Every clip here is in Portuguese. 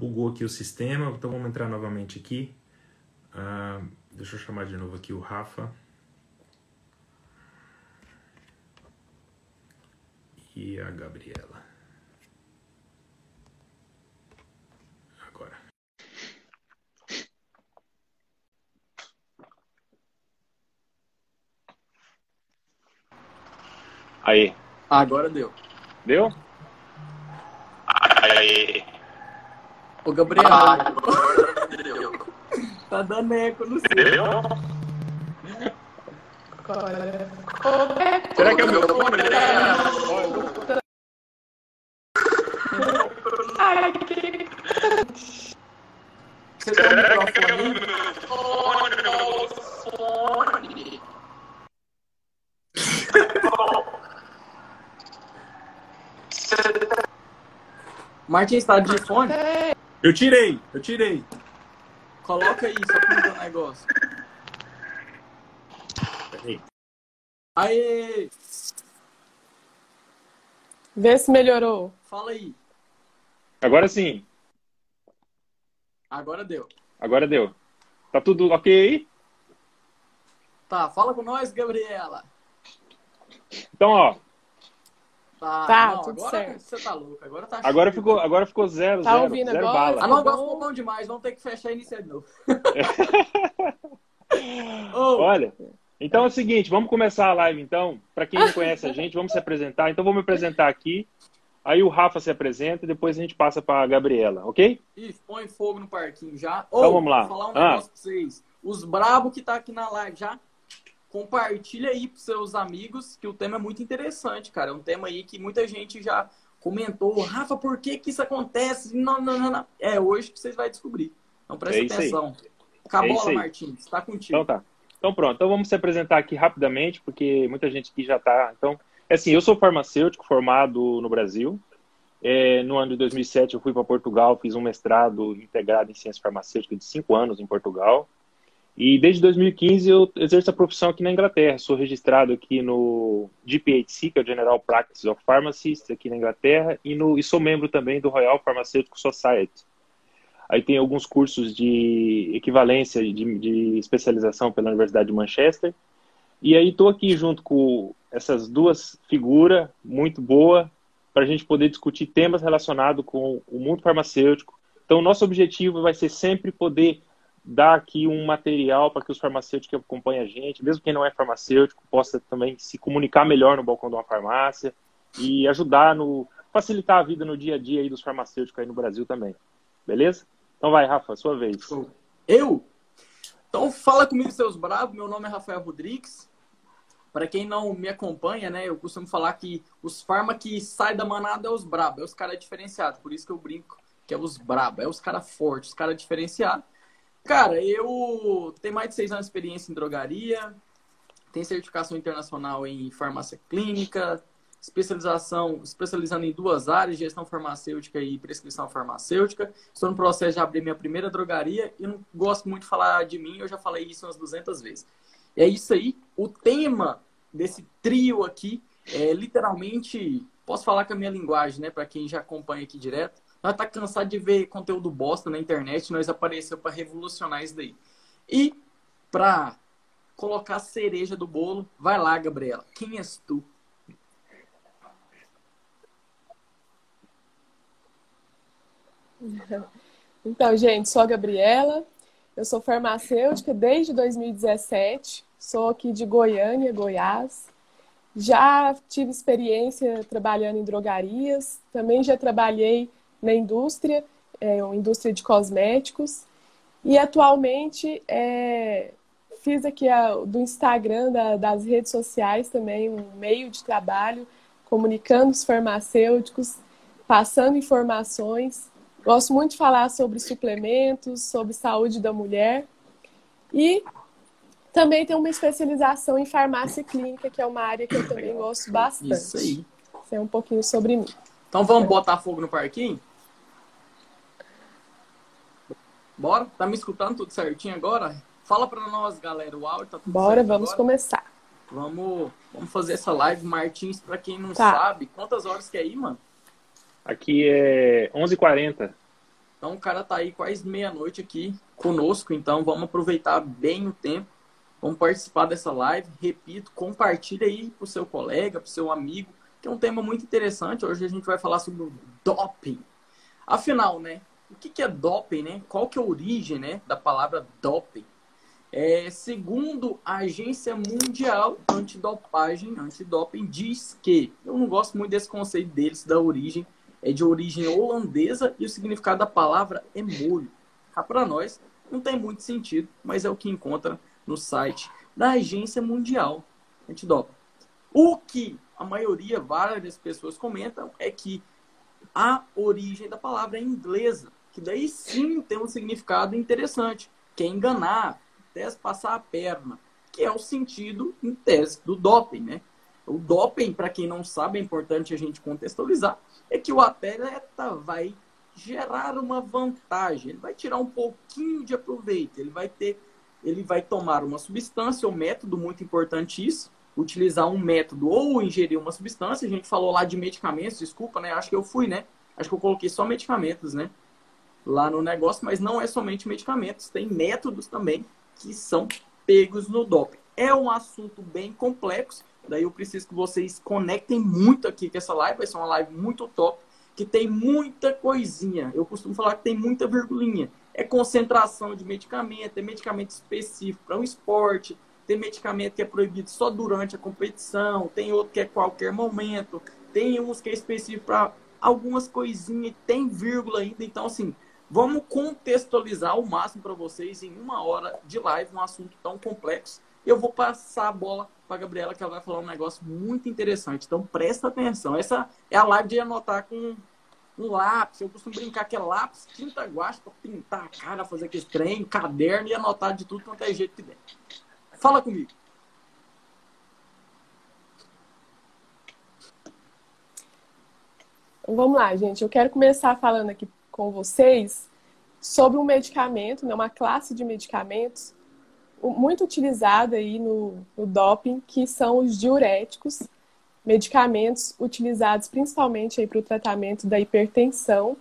bugou aqui o sistema, então vamos entrar novamente aqui. Ah, deixa eu chamar de novo aqui o Rafa. E a Gabriela. Agora. Aí. Agora deu. Deu? Aí. Ô, Gabriel. tá dando eco no seu. Será que é o meu fone? Será que é o aí? meu fone? Martins, tá de fone? Eu tirei, eu tirei. Coloca aí, só pra o negócio. Peraí. Aê! Vê se melhorou. Fala aí. Agora sim. Agora deu. Agora deu. Tá tudo ok aí? Tá, fala com nós, Gabriela. Então, ó. Tá, Tá, não, tudo agora certo. você tá louco. Agora tá Agora ficou, agora ficou zero, Tá zero, ouvindo zero agora? Ah, bala. não, Tá agora ficou bom demais. Vamos ter que fechar e iniciar de novo. Ô, Olha, então é o seguinte, vamos começar a live então. Para quem não conhece a gente, vamos se apresentar. Então vou me apresentar aqui. Aí o Rafa se apresenta e depois a gente passa para a Gabriela, ok? Ih, põe fogo no parquinho já. Então vamos lá. vou falar um Ah. negócio pra vocês. Os brabo que tá aqui na live já, compartilha aí pros seus amigos, que o tema é muito interessante, cara. É um tema aí que muita gente já comentou. Rafa, por que que isso acontece? Não, não, não, não. É hoje que vocês vão descobrir. Então presta É aí. atenção. É Cabola, aí. Martins, tá contigo. Então tá. Então pronto. Então vamos se apresentar aqui rapidamente, porque muita gente aqui já está. Então, é assim, eu sou farmacêutico formado no Brasil. É, no ano de 2007 eu fui para Portugal, fiz um mestrado integrado em ciência farmacêutica de cinco anos em Portugal. E desde 2015 eu exerço a profissão aqui na Inglaterra. Sou registrado aqui no GPHC, que é o General Practice of Pharmacists aqui na Inglaterra, e, no, e sou membro também do Royal Pharmaceutical Society. Aí tem alguns cursos de equivalência de, de especialização pela Universidade de Manchester. E aí estou aqui junto com essas duas figuras muito boas para a gente poder discutir temas relacionados com o mundo farmacêutico. Então, nosso objetivo vai ser sempre poder dar aqui um material para que os farmacêuticos que acompanham a gente, mesmo quem não é farmacêutico, possa também se comunicar melhor no balcão de uma farmácia e ajudar no facilitar a vida no dia a dia aí dos farmacêuticos aí no Brasil também. Beleza? Então vai, Rafa, sua vez. Eu? Então fala comigo, seus bravos. Meu nome é Rafael Rodrigues. Para quem não me acompanha, né, eu costumo falar que os farma que sai da manada é os brabos, é os caras diferenciados. Por isso que eu brinco que é os brabos, é os caras fortes, os caras diferenciados. Cara, eu tenho mais de seis anos de experiência em drogaria, tenho certificação internacional em farmácia clínica, especialização, especializando em duas áreas, gestão farmacêutica e prescrição farmacêutica. Estou no processo de abrir minha primeira drogaria e não gosto muito de falar de mim, eu já falei isso umas 200 vezes. É isso aí. O tema desse trio aqui é literalmente, posso falar com a minha linguagem, né, para quem já acompanha aqui direto. Nós tá cansado de ver conteúdo bosta na internet, nós apareceu para revolucionar isso daí. E para colocar a cereja do bolo, vai lá, Gabriela. Quem és tu? Então, gente, sou a Gabriela, eu sou farmacêutica desde 2017, sou aqui de Goiânia, Goiás. Já tive experiência trabalhando em drogarias, também já trabalhei na indústria, é, uma indústria de cosméticos, e atualmente é, fiz aqui a, do Instagram, da, das redes sociais também, um meio de trabalho, comunicando os farmacêuticos, passando informações. Gosto muito de falar sobre suplementos, sobre saúde da mulher. E também tenho uma especialização em farmácia clínica, que é uma área que eu também gosto bastante. Isso aí. Isso é um pouquinho sobre mim. Então vamos botar fogo no parquinho? Bora? Tá me escutando tudo certinho agora? Fala pra nós, galera, o áudio tá tudo Bora, certo vamos agora? começar. Vamos, vamos fazer essa live. Martins, pra quem não Tá. sabe, quantas horas que é aí, mano? Aqui é 11h40. Então o cara tá aí quase meia-noite aqui conosco, então vamos aproveitar bem o tempo. Vamos participar dessa live. Repito, compartilha aí pro seu colega, pro seu amigo, que é um tema muito interessante. Hoje a gente vai falar sobre o doping. Afinal, né? O que é doping, né? Qual que é a origem, né, da palavra doping? É, segundo a Agência Mundial Antidopagem, Antidoping, diz que, eu não gosto muito desse conceito deles, da origem, é de origem holandesa e o significado da palavra é molho. Para nós, não tem muito sentido, mas é o que encontra no site da Agência Mundial Antidoping. O que a maioria, várias pessoas comentam, é que a origem da palavra é inglesa, que daí sim tem um significado interessante, que é enganar, tese passar a perna, que é o sentido em tese do doping, né? O doping, para quem não sabe, é importante a gente contextualizar, é que o atleta vai gerar uma vantagem, ele vai tirar um pouquinho de aproveito, ele vai ter, ele vai tomar uma substância ou método muito importante isso, utilizar um método ou ingerir uma substância. A gente falou lá de medicamentos, desculpa, né? Acho que eu fui, né? Acho que eu coloquei só medicamentos, né? Lá no negócio, mas não é somente medicamentos, tem métodos também que são pegos no doping. É um assunto bem complexo, daí eu preciso que vocês conectem muito aqui com essa live, vai ser uma live muito top, que tem muita coisinha. Eu costumo falar que tem muita virgulinha. É concentração de medicamento, é medicamento específico para um esporte, tem medicamento que é proibido só durante a competição, tem outro que é qualquer momento, tem uns que é específico para algumas coisinhas, tem vírgula ainda, então assim, Vamos contextualizar o máximo para vocês em uma hora de live, um assunto tão complexo. Eu vou passar a bola para a Gabriela, que ela vai falar um negócio muito interessante. Então, presta atenção. Essa é a live de anotar com um lápis. Eu costumo brincar que é lápis, tinta guache para pintar a cara, fazer aquele trem, caderno e anotar de tudo quanto é jeito que der. Fala comigo. Vamos lá, gente. Eu quero começar falando aqui com vocês sobre um medicamento, né, uma classe de medicamentos muito utilizada aí no, no doping, que são os diuréticos, medicamentos utilizados principalmente para o tratamento da hipertensão.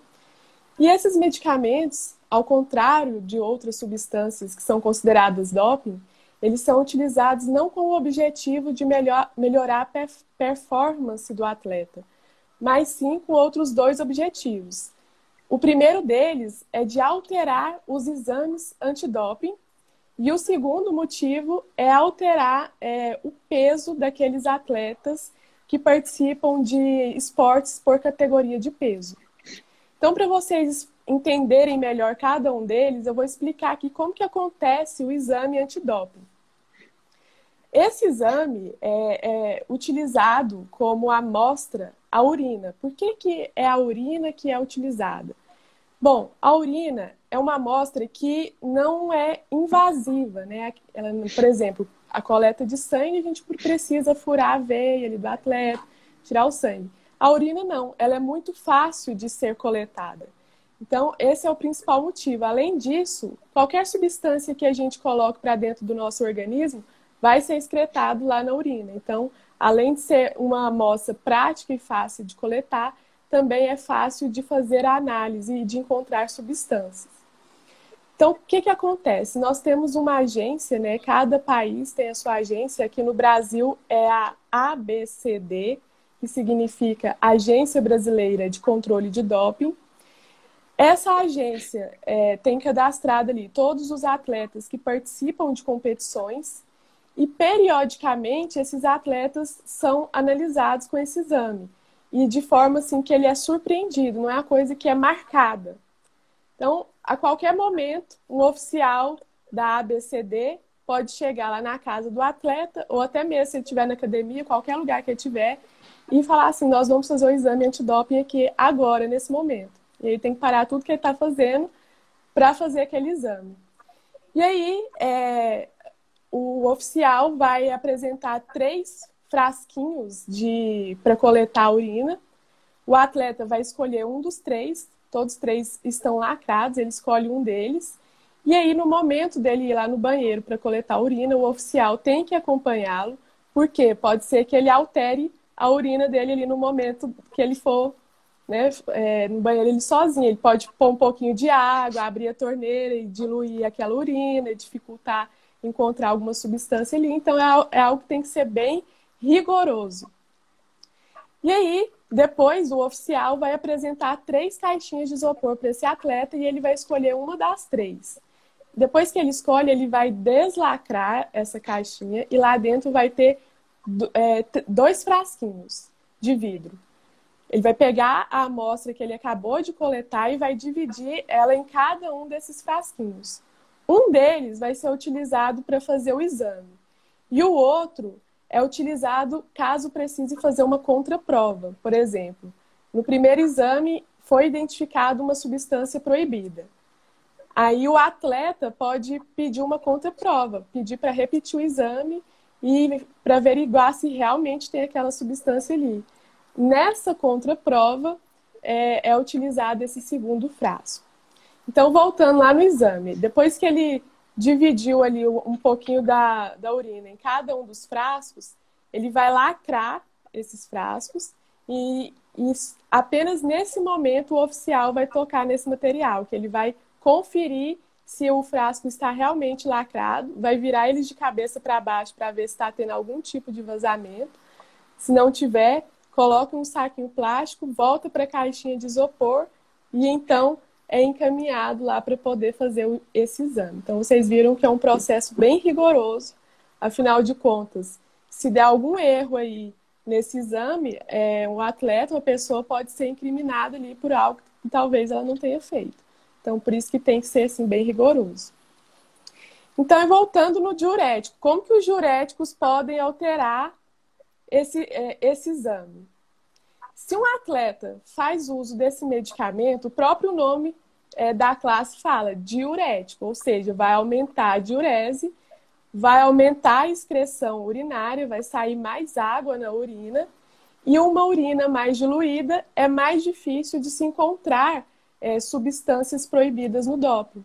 E esses medicamentos, ao contrário de outras substâncias que são consideradas doping, eles são utilizados não com o objetivo de melhor, melhorar a performance do atleta, mas sim com outros dois objetivos, o primeiro deles é de alterar os exames antidoping, e o segundo motivo é alterar é, o peso daqueles atletas que participam de esportes por categoria de peso. Então, para vocês entenderem melhor cada um deles, eu vou explicar aqui como que acontece o exame antidoping. Esse exame é, é utilizado como amostra a urina. Por que, que é a urina que é utilizada? Bom, a urina é uma amostra que não é invasiva, né? Ela, por exemplo, a coleta de sangue, a gente precisa furar a veia ali do atleta, tirar o sangue. A urina não, ela é muito fácil de ser coletada. Então, esse é o principal motivo. Além disso, qualquer substância que a gente coloque para dentro do nosso organismo vai ser excretado lá na urina. Então, além de ser uma amostra prática e fácil de coletar, também é fácil de fazer a análise e de encontrar substâncias. Então, o que, que acontece? Nós temos uma agência, né? Cada país tem a sua agência. Aqui no Brasil é a ABCD, que significa Agência Brasileira de Controle de Doping. Essa agência é, tem cadastrado ali todos os atletas que participam de competições e, periodicamente, esses atletas são analisados com esse exame e de forma assim que ele é surpreendido, não é uma coisa que é marcada. Então, a qualquer momento, um oficial da ABCD pode chegar lá na casa do atleta, ou até mesmo se ele estiver na academia, qualquer lugar que ele estiver, e falar assim: nós vamos fazer o exame antidoping aqui agora, nesse momento. E ele tem que parar tudo que ele está fazendo para fazer aquele exame. E aí, é, o oficial vai apresentar três frasquinhos de para coletar a urina. O atleta vai escolher um dos três, todos três estão lacrados, ele escolhe um deles. E aí, no momento dele ir lá no banheiro para coletar a urina, o oficial tem que acompanhá-lo, porque pode ser que ele altere a urina dele ali no momento que ele for né, é, no banheiro ele sozinho. Ele pode pôr um pouquinho de água, abrir a torneira e diluir aquela urina, dificultar encontrar alguma substância ali. Então é, é algo que tem que ser bem rigoroso. E aí, depois o oficial vai apresentar três caixinhas de isopor para esse atleta e ele vai escolher uma das três. Depois que ele escolhe, ele vai deslacrar essa caixinha e lá dentro vai ter é, dois frasquinhos de vidro. Ele vai pegar a amostra que ele acabou de coletar e vai dividir ela em cada um desses frasquinhos. Um deles vai ser utilizado para fazer o exame e o outro é utilizado caso precise fazer uma contraprova. Por exemplo, no primeiro exame foi identificada uma substância proibida. Aí o atleta pode pedir uma contraprova, pedir para repetir o exame e para averiguar se realmente tem aquela substância ali. Nessa contraprova é, é utilizado esse segundo frasco. Então, voltando lá no exame, depois que ele dividiu ali um pouquinho da, da urina em cada um dos frascos, ele vai lacrar esses frascos e, e, apenas nesse momento o oficial vai tocar nesse material, que ele vai conferir se o frasco está realmente lacrado, vai virar eles de cabeça para baixo para ver se está tendo algum tipo de vazamento. Se não tiver, coloca um saquinho plástico, volta para a caixinha de isopor e então é encaminhado lá para poder fazer esse exame. Então, vocês viram que é um processo bem rigoroso, afinal de contas, se der algum erro aí nesse exame, é, um atleta, uma pessoa pode ser incriminada ali por algo que talvez ela não tenha feito. Então, por isso que tem que ser assim, bem rigoroso. Então, voltando no diurético, como que os diuréticos podem alterar esse, é, esse exame? Se um atleta faz uso desse medicamento, o próprio nome é, da classe fala diurético, ou seja, vai aumentar a diurese, vai aumentar a excreção urinária, vai sair mais água na urina, e uma urina mais diluída é mais difícil de se encontrar é, substâncias proibidas no doping.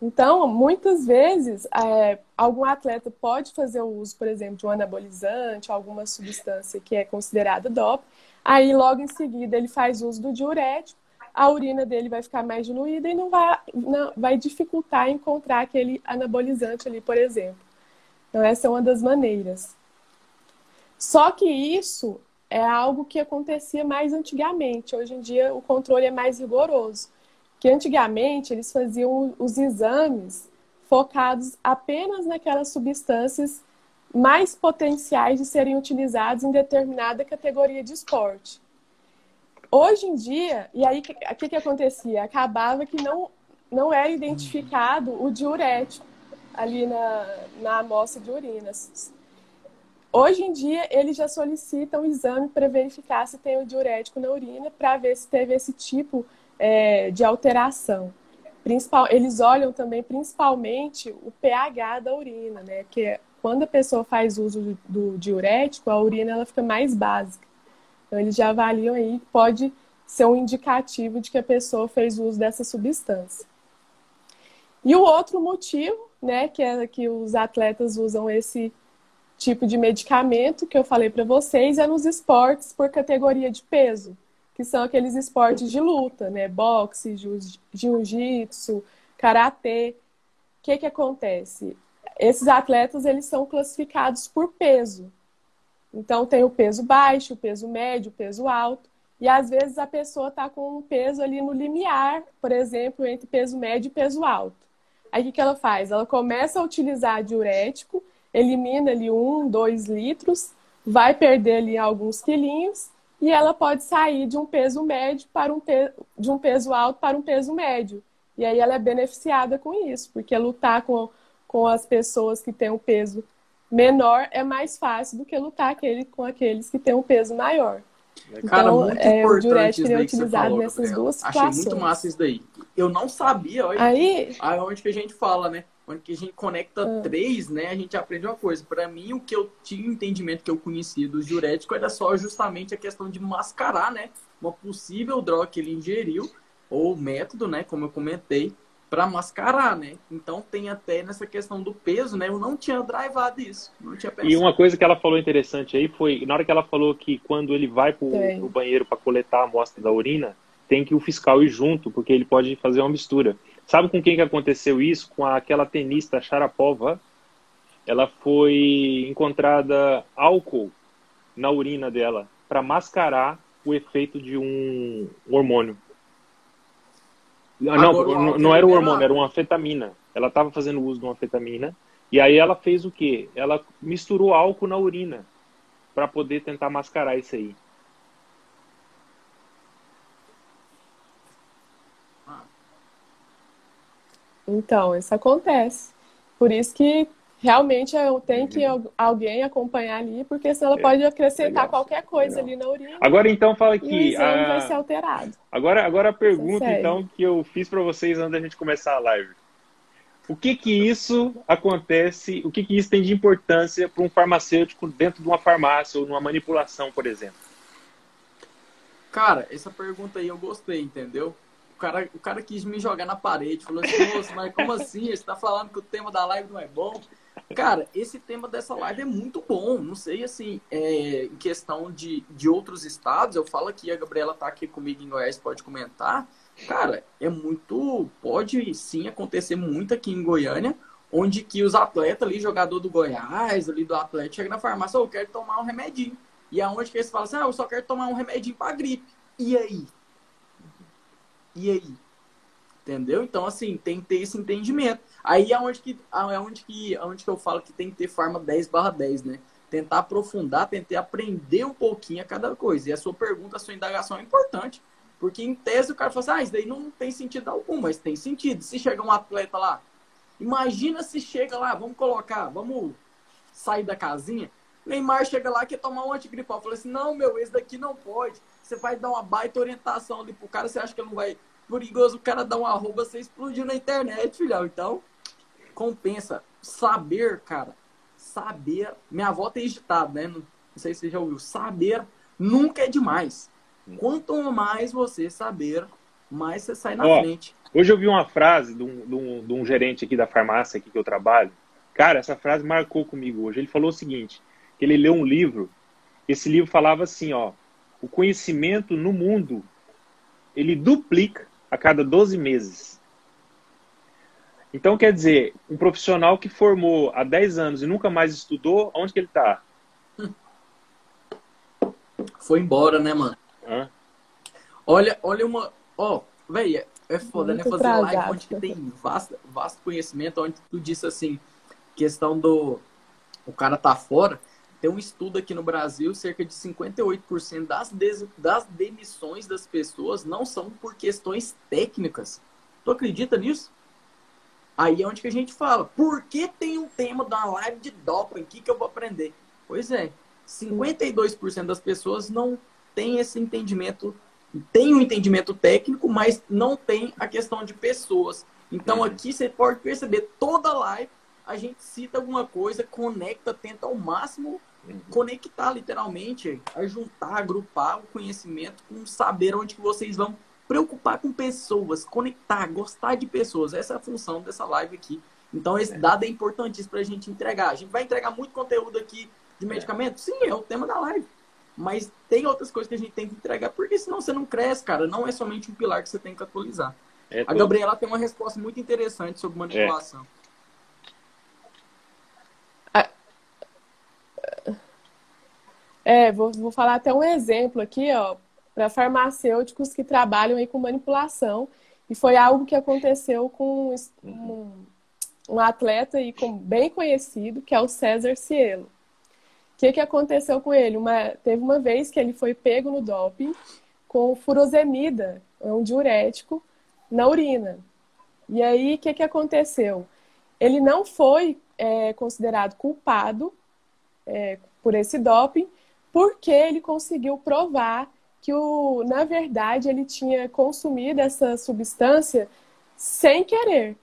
Então, muitas vezes, é, algum atleta pode fazer o uso, por exemplo, de um anabolizante, alguma substância que é considerada doping, Aí, logo em seguida, ele faz uso do diurético, a urina dele vai ficar mais diluída e não vai, não, vai dificultar encontrar aquele anabolizante ali, por exemplo. Então, essa é uma das maneiras. Só que isso é algo que acontecia mais antigamente. Hoje em dia, o controle é mais rigoroso. Que antigamente eles faziam os exames focados apenas naquelas substâncias mais potenciais de serem utilizados em determinada categoria de esporte. Hoje em dia, e aí o que, que acontecia? Acabava que não, não era identificado o diurético ali na, na amostra de urinas. Hoje em dia, eles já solicitam o exame para verificar se tem o diurético na urina, para ver se teve esse tipo é, de alteração. Principal, eles olham também principalmente o pH da urina, né? Que é quando a pessoa faz uso do, diurético, a urina ela fica mais básica. Então, eles já avaliam aí, pode ser um indicativo de que a pessoa fez uso dessa substância. E o outro motivo, né, que é que os atletas usam esse tipo de medicamento que eu falei para vocês, é nos esportes por categoria de peso, que são aqueles esportes de luta, né, boxe, jiu-jitsu, karatê. O que que acontece? Esses atletas eles são classificados por peso. Então tem o peso baixo, o peso médio, o peso alto. E às vezes a pessoa está com um peso ali no limiar, por exemplo, entre peso médio e peso alto. Aí o que, que ela faz? Ela começa a utilizar diurético, elimina ali um, dois litros, vai perder ali alguns quilinhos e ela pode sair de um peso médio para um pe... de um peso alto para um peso médio. E aí ela é beneficiada com isso, porque lutar com com as pessoas que têm um peso menor é mais fácil do que lutar aquele, com aqueles que têm um peso maior. Cara, então, muito é, o diurético é utilizado falou, nessas Gabriel. duas situações. Achei muito massa isso daí. Eu não sabia, olha, aí, onde que a gente fala, né? Onde que a gente conecta ah. três, né? A gente aprende uma coisa. Para mim, o que eu tinha entendimento que eu conhecia do diurético era só justamente a questão de mascarar, né? Uma possível droga que ele ingeriu, ou método, né? Como eu comentei, para mascarar, né? Então tem até nessa questão do peso, né? Eu não tinha drivado isso, não tinha pensado. E uma coisa que ela falou interessante aí foi, na hora que ela falou que quando ele vai pro, pro banheiro para coletar a amostra da urina, tem que o fiscal ir junto, porque ele pode fazer uma mistura. Sabe com quem que aconteceu isso? Com aquela tenista Sharapova. Ela foi encontrada álcool na urina dela para mascarar o efeito de um hormônio. Agora, não, não era o hormônio, era uma anfetamina. Ela estava fazendo uso de uma anfetamina. E aí ela fez o quê? Ela misturou álcool na urina para poder tentar mascarar isso aí. Então, isso acontece. Por isso que realmente eu tenho que alguém acompanhar ali, porque senão ela é, pode acrescentar legal, qualquer coisa legal. ali na urina. Agora então fala aqui. E o exame a... vai ser alterado. Agora, agora a pergunta então que eu fiz para vocês antes da gente começar a live. O que que isso acontece? O que que isso tem de importância para um farmacêutico dentro de uma farmácia ou numa manipulação, por exemplo? Cara, essa pergunta aí eu gostei, entendeu? O cara, o cara quis me jogar na parede, falou assim, moço, mas como assim? Você está falando que o tema da live não é bom? Cara, esse tema dessa live é muito bom. Não sei, assim, é, em questão de, de outros estados, eu falo aqui, a Gabriela tá aqui comigo em Goiás, pode comentar. Cara, é muito. Pode sim acontecer muito aqui em Goiânia, onde que os atletas ali, jogador do Goiás, ali do Atlético, chega na farmácia, oh, eu quero tomar um remedinho. E aonde que eles falam assim, ah, eu só quero tomar um remedinho pra gripe. E aí? E aí? Entendeu? Então, assim, tem que ter esse entendimento. Aí é onde que, é onde que, é onde que eu falo que tem que ter forma 10 barra 10, né? Tentar aprofundar, tentar aprender um pouquinho a cada coisa. E a sua pergunta, a sua indagação é importante. Porque em tese o cara fala assim, ah, isso daí não tem sentido algum, mas tem sentido. Se chega um atleta lá, imagina se chega lá, vamos colocar, vamos sair da casinha. Neymar chega lá quer tomar um antigripal. Fala assim, não, meu, esse daqui não pode. Você vai dar uma baita orientação ali pro cara, você acha que ele não vai perigoso o cara dar um arroba, você explodir na internet, filhão. Então, compensa. Saber, cara, saber. Minha avó tem ditado, né? Não, sei se você já ouviu. Saber nunca é demais. Quanto mais você saber, mais você sai na Ó, frente. Hoje eu vi uma frase de um, de, um, de um, gerente aqui da farmácia aqui que eu trabalho. Cara, essa frase marcou comigo hoje. Ele falou o seguinte: que ele leu um livro. Esse livro falava assim, ó, o conhecimento no mundo ele duplica a cada 12 meses. Então, quer dizer, um profissional que formou há 10 anos e nunca mais estudou, onde que ele está? Foi embora, né, mano? Hã? Olha, olha uma. Ó, oh, velho, é foda, né, Muito né? Fazer live onde tem vasto, vasto conhecimento, onde tu disse assim, questão do. O cara tá fora. Tem um estudo aqui no Brasil, cerca de 58% das, des, das demissões das pessoas não são por questões técnicas. Tu acredita nisso? Aí é onde que a gente fala, por que tem um tema da live de doping? O que, que eu vou aprender? Pois é, 52% das pessoas não tem esse entendimento, tem o um entendimento técnico, mas não tem a questão de pessoas. Então uhum. aqui você pode perceber, toda live a gente cita alguma coisa, conecta, tenta ao máximo conectar literalmente, a juntar, agrupar o conhecimento com saber onde que vocês vão preocupar com pessoas, conectar, gostar de pessoas. Essa é a função dessa live aqui. Então esse é. dado é importantíssimo para a gente entregar. A gente vai entregar muito conteúdo aqui de é. medicamento? Sim, é o tema da live. Mas tem outras coisas que a gente tem que entregar, porque senão você não cresce, cara. Não é somente um pilar que você tem que atualizar. É a Gabriela tem uma resposta muito interessante sobre manipulação. É. É, vou, vou falar até um exemplo aqui, ó, para farmacêuticos que trabalham aí com manipulação. E foi algo que aconteceu com um, um atleta aí com, bem conhecido, que é o César Cielo. O que, que aconteceu com ele? Uma, teve uma vez que ele foi pego no doping com furosemida, um diurético, na urina. E aí, o que, que aconteceu? Ele não foi é, considerado culpado é, por esse doping, porque ele conseguiu provar que, o, na verdade, ele tinha consumido essa substância sem querer. O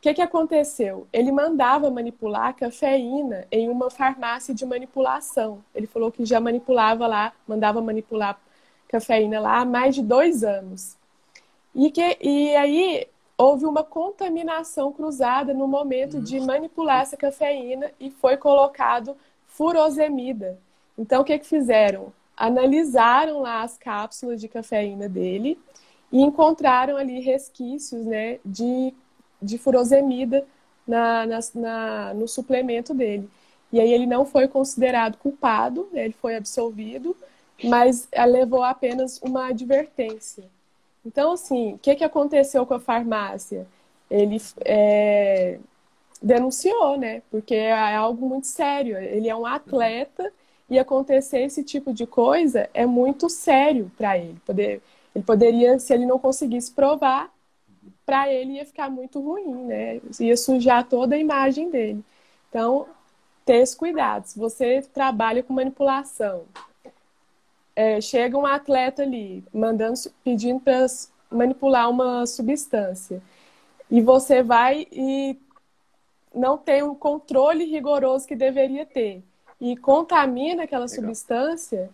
que, que aconteceu? Ele mandava manipular cafeína em uma farmácia de manipulação. Ele falou que já manipulava lá, mandava manipular cafeína lá há mais de dois anos. E, que, e aí houve uma contaminação cruzada no momento de manipular essa cafeína e foi colocado furosemida. Então, o que, que fizeram? Analisaram lá as cápsulas de cafeína dele e encontraram ali resquícios né, de, de furosemida na, na, na, no suplemento dele. E aí ele não foi considerado culpado, né, ele foi absolvido, mas levou apenas uma advertência. Então, assim, o que, que aconteceu com a farmácia? Ele é, denunciou, né? Porque é algo muito sério. Ele é um atleta e acontecer esse tipo de coisa é muito sério para ele. Poder, ele poderia, se ele não conseguisse provar, para ele ia ficar muito ruim, né? Ia sujar toda a imagem dele. Então, ter esse cuidado. Se você trabalha com manipulação, é, chega um atleta ali mandando, pedindo para manipular uma substância e você vai e não tem um controle rigoroso que deveria ter e contamina aquela Legal. substância,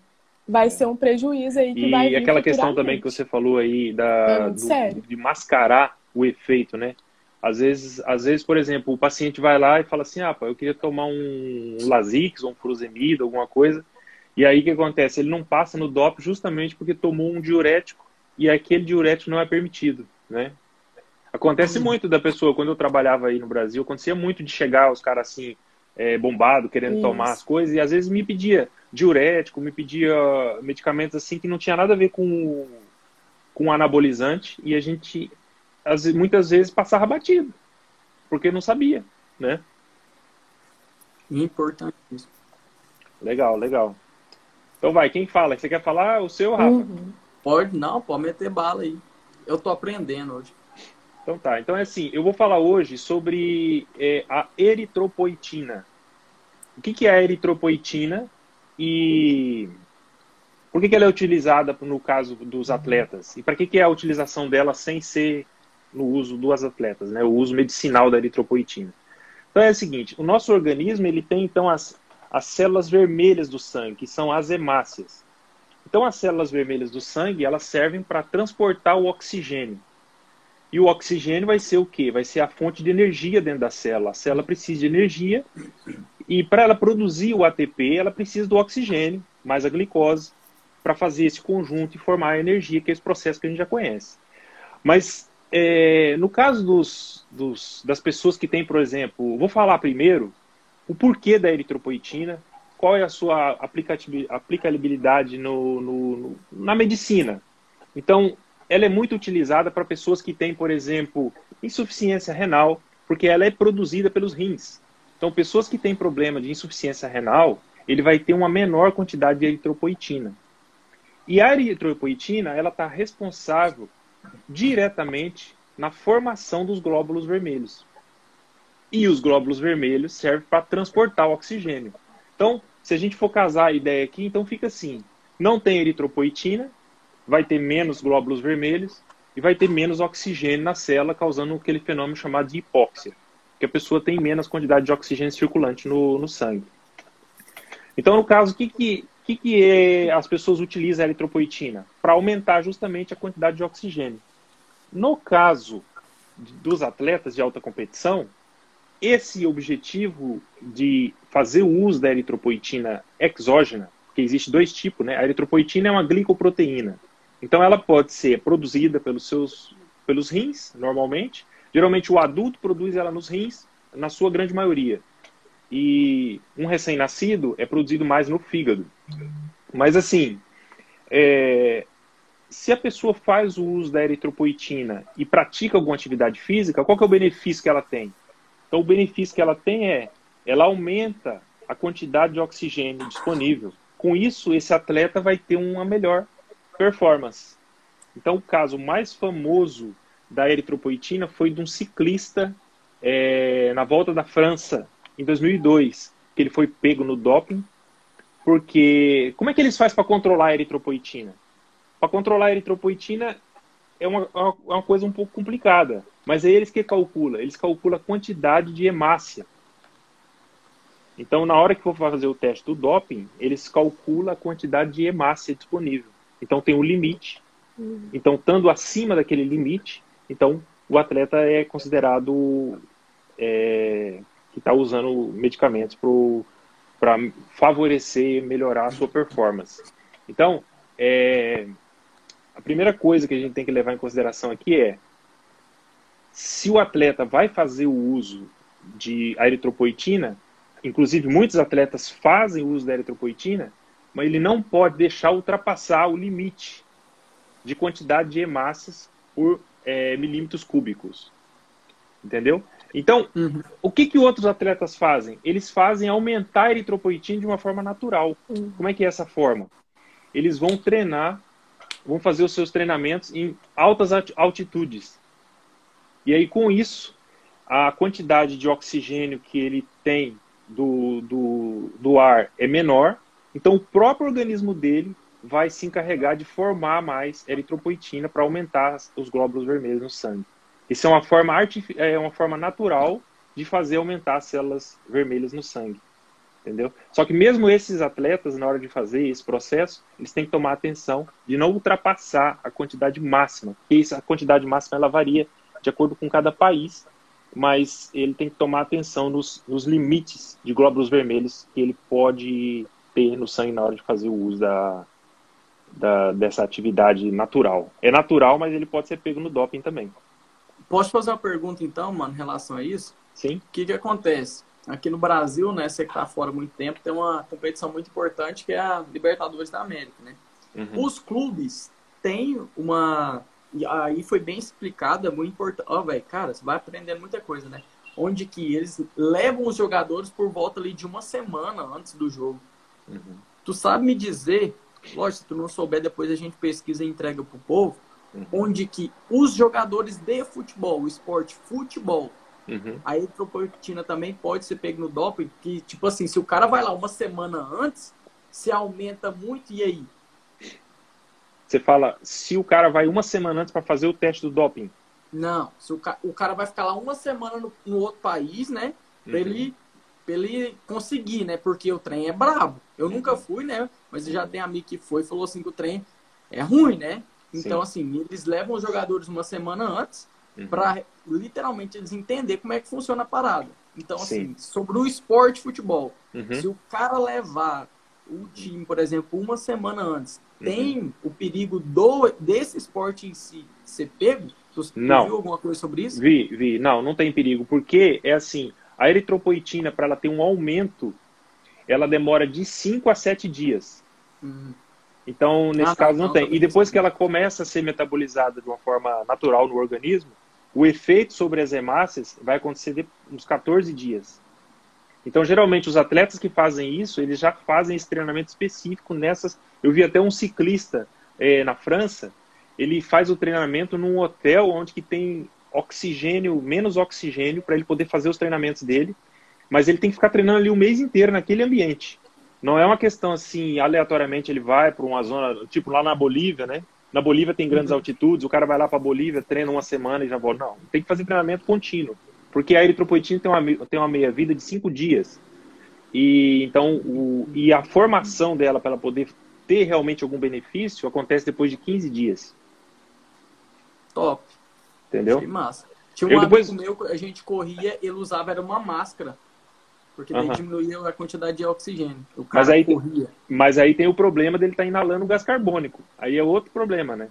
vai ser um prejuízo aí que e vai. E aquela questão também que você falou aí da, é do, de mascarar o efeito, né? Às vezes, às vezes, por exemplo, o paciente vai lá e fala assim, ah, pá, eu queria tomar um Lasix ou um furosemida, alguma coisa, e aí o que acontece? Ele não passa no DOP justamente porque tomou um diurético e aquele diurético não é permitido, né? Acontece uhum. muito da pessoa, quando eu trabalhava aí no Brasil, acontecia muito de chegar os caras assim, é, bombado, querendo Isso. tomar as coisas, e às vezes me pedia diurético, me pedia medicamentos assim que não tinha nada a ver com, com anabolizante, e a gente as, muitas vezes passava batido, porque não sabia, né? Importante. Legal, legal. Então vai, quem fala? Você quer falar o seu, Rafa? Uhum. Pode, não, pode meter bala aí. Eu tô aprendendo hoje. Então tá, então é assim, eu vou falar hoje sobre é, a eritropoetina. O que, que é a eritropoetina e por que, que ela é utilizada no caso dos atletas? E para que, que é a utilização dela sem ser no uso dos atletas, né? o uso medicinal da eritropoetina? Então é o seguinte, o nosso organismo ele tem então as as células vermelhas do sangue, que são as hemácias. Então, as células vermelhas do sangue, elas servem para transportar o oxigênio. E o oxigênio vai ser o quê? Vai ser a fonte de energia dentro da célula. A célula precisa de energia e para ela produzir o ATP, ela precisa do oxigênio, mais a glicose, para fazer esse conjunto e formar a energia, que é esse processo que a gente já conhece. Mas é, no caso dos, dos, das pessoas que têm, por exemplo, vou falar primeiro o porquê da eritropoetina, qual é a sua aplicabilidade no, no, na medicina. Então, ela é muito utilizada para pessoas que têm, por exemplo, insuficiência renal, porque ela é produzida pelos rins. Então, pessoas que têm problema de insuficiência renal, ele vai ter uma menor quantidade de eritropoetina. E a eritropoetina, ela está responsável diretamente na formação dos glóbulos vermelhos. E os glóbulos vermelhos servem para transportar o oxigênio. Então, se a gente for casar a ideia aqui, então fica assim: não tem eritropoetina, vai ter menos glóbulos vermelhos e vai ter menos oxigênio na célula, causando aquele fenômeno chamado de hipóxia, que a pessoa tem menos quantidade de oxigênio circulante no, no sangue. Então, no caso, o que, que, que, que é, as pessoas utilizam a eritropoetina? Para aumentar justamente a quantidade de oxigênio. No caso dos atletas de alta competição, esse objetivo de fazer o uso da eritropoetina exógena, que existe dois tipos, né? A eritropoetina é uma glicoproteína. Então ela pode ser produzida pelos seus pelos rins, normalmente. Geralmente o adulto produz ela nos rins, na sua grande maioria. E um recém-nascido é produzido mais no fígado. Mas assim, é, se a pessoa faz o uso da eritropoetina e pratica alguma atividade física, qual é o benefício que ela tem? Então, o benefício que ela tem é, ela aumenta a quantidade de oxigênio disponível. Com isso, esse atleta vai ter uma melhor performance. Então, o caso mais famoso da eritropoetina foi de um ciclista é, na volta da França, em 2002, que ele foi pego no doping, porque como é que eles fazem para controlar a eritropoetina? Para controlar a eritropoetina é uma, é uma coisa um pouco complicada. Mas é eles que calculam, eles calculam a quantidade de hemácia. Então, na hora que for fazer o teste do doping, eles calculam a quantidade de hemácia disponível. Então, tem um limite. Uhum. Então, estando acima daquele limite, então o atleta é considerado é, que está usando medicamentos para favorecer, melhorar a sua performance. Então, é, a primeira coisa que a gente tem que levar em consideração aqui é se o atleta vai fazer o uso de eritropoetina, inclusive muitos atletas fazem uso da eritropoetina, mas ele não pode deixar ultrapassar o limite de quantidade de hemácias por é, milímetros cúbicos. Entendeu? Então, uhum. o que, que outros atletas fazem? Eles fazem aumentar a eritropoetina de uma forma natural. Uhum. Como é que é essa forma? Eles vão treinar, vão fazer os seus treinamentos em altas altitudes. E aí, com isso, a quantidade de oxigênio que ele tem do, do, do ar é menor, então o próprio organismo dele vai se encarregar de formar mais eritropoetina para aumentar os glóbulos vermelhos no sangue. Isso é uma forma, é uma forma natural de fazer aumentar as células vermelhas no sangue. Entendeu? Só que mesmo esses atletas, na hora de fazer esse processo, eles têm que tomar atenção de não ultrapassar a quantidade máxima, porque a quantidade máxima ela varia de acordo com cada país, mas ele tem que tomar atenção nos, nos limites de glóbulos vermelhos que ele pode ter no sangue na hora de fazer o uso da, da, dessa atividade natural. É natural, mas ele pode ser pego no doping também. Posso fazer uma pergunta então, mano, em relação a isso? Sim. O que, que acontece? Aqui no Brasil, né, você que tá fora muito tempo, tem uma competição muito importante que é a Libertadores da América, né? Uhum. Os clubes têm uma. E aí foi bem explicado, é muito importante. Ó, oh, velho, cara, você vai aprendendo muita coisa, né? Onde que eles levam os jogadores por volta ali de uma semana antes do jogo. Uhum. Tu sabe me dizer Lógico, se tu não souber, depois a gente pesquisa e entrega pro povo. Uhum. Onde que os jogadores de futebol, o esporte futebol, uhum. a eritropoetina também pode ser pego no doping, que, tipo assim, se o cara vai lá uma semana antes, se aumenta muito, e aí? Você fala, se o cara vai uma semana antes para fazer o teste do doping? Não, se o, ca... o cara vai ficar lá uma semana no, no outro país, né? Pra uhum. ele pra ele conseguir, né? Porque o trem é brabo. Eu nunca fui, né? Mas eu já tenho amigo que foi e falou assim que o trem é ruim, né? Então, Sim. assim, eles levam os jogadores uma semana antes uhum. para literalmente eles entender como é que funciona a parada. Então, Sim. assim, sobre o esporte futebol, uhum. se o cara levar o time, por exemplo, uma semana antes, uhum. tem o perigo do, desse esporte em si ser pego? Tu, não. viu alguma coisa sobre isso? Vi, vi. Não, não tem perigo. Porque é assim, a eritropoetina, para ela ter um aumento, ela demora de 5 a 7 dias. Uhum. Então, nesse ah, caso, não, não tem. E depois que ela começa a ser metabolizada de uma forma natural no organismo, o efeito sobre as hemácias vai acontecer uns 14 dias. Então, geralmente, os atletas que fazem isso, eles já fazem esse treinamento específico nessas. Eu vi até um ciclista é, na França, ele faz o treinamento num hotel onde que tem oxigênio, menos oxigênio para ele poder fazer os treinamentos dele, mas ele tem que ficar treinando ali o mês inteiro naquele ambiente. Não é uma questão assim, aleatoriamente ele vai para uma zona, tipo lá na Bolívia, né? Na Bolívia tem grandes uhum. altitudes, o cara vai lá para a Bolívia, treina uma semana e já volta. Não, tem que fazer treinamento contínuo, porque a eritropoetina tem uma, tem uma meia-vida de cinco dias. E então o, e a formação dela para ela poder ter realmente algum benefício acontece depois de 15 dias. Top. Entendeu? Achei massa. Tinha um eu amigo depois... meu, a gente corria, ele usava era uma máscara. Porque daí diminuía a quantidade de oxigênio. O cara mas aí, corria. Mas aí tem o problema dele estar tá inalando gás carbônico. Aí é outro problema, né?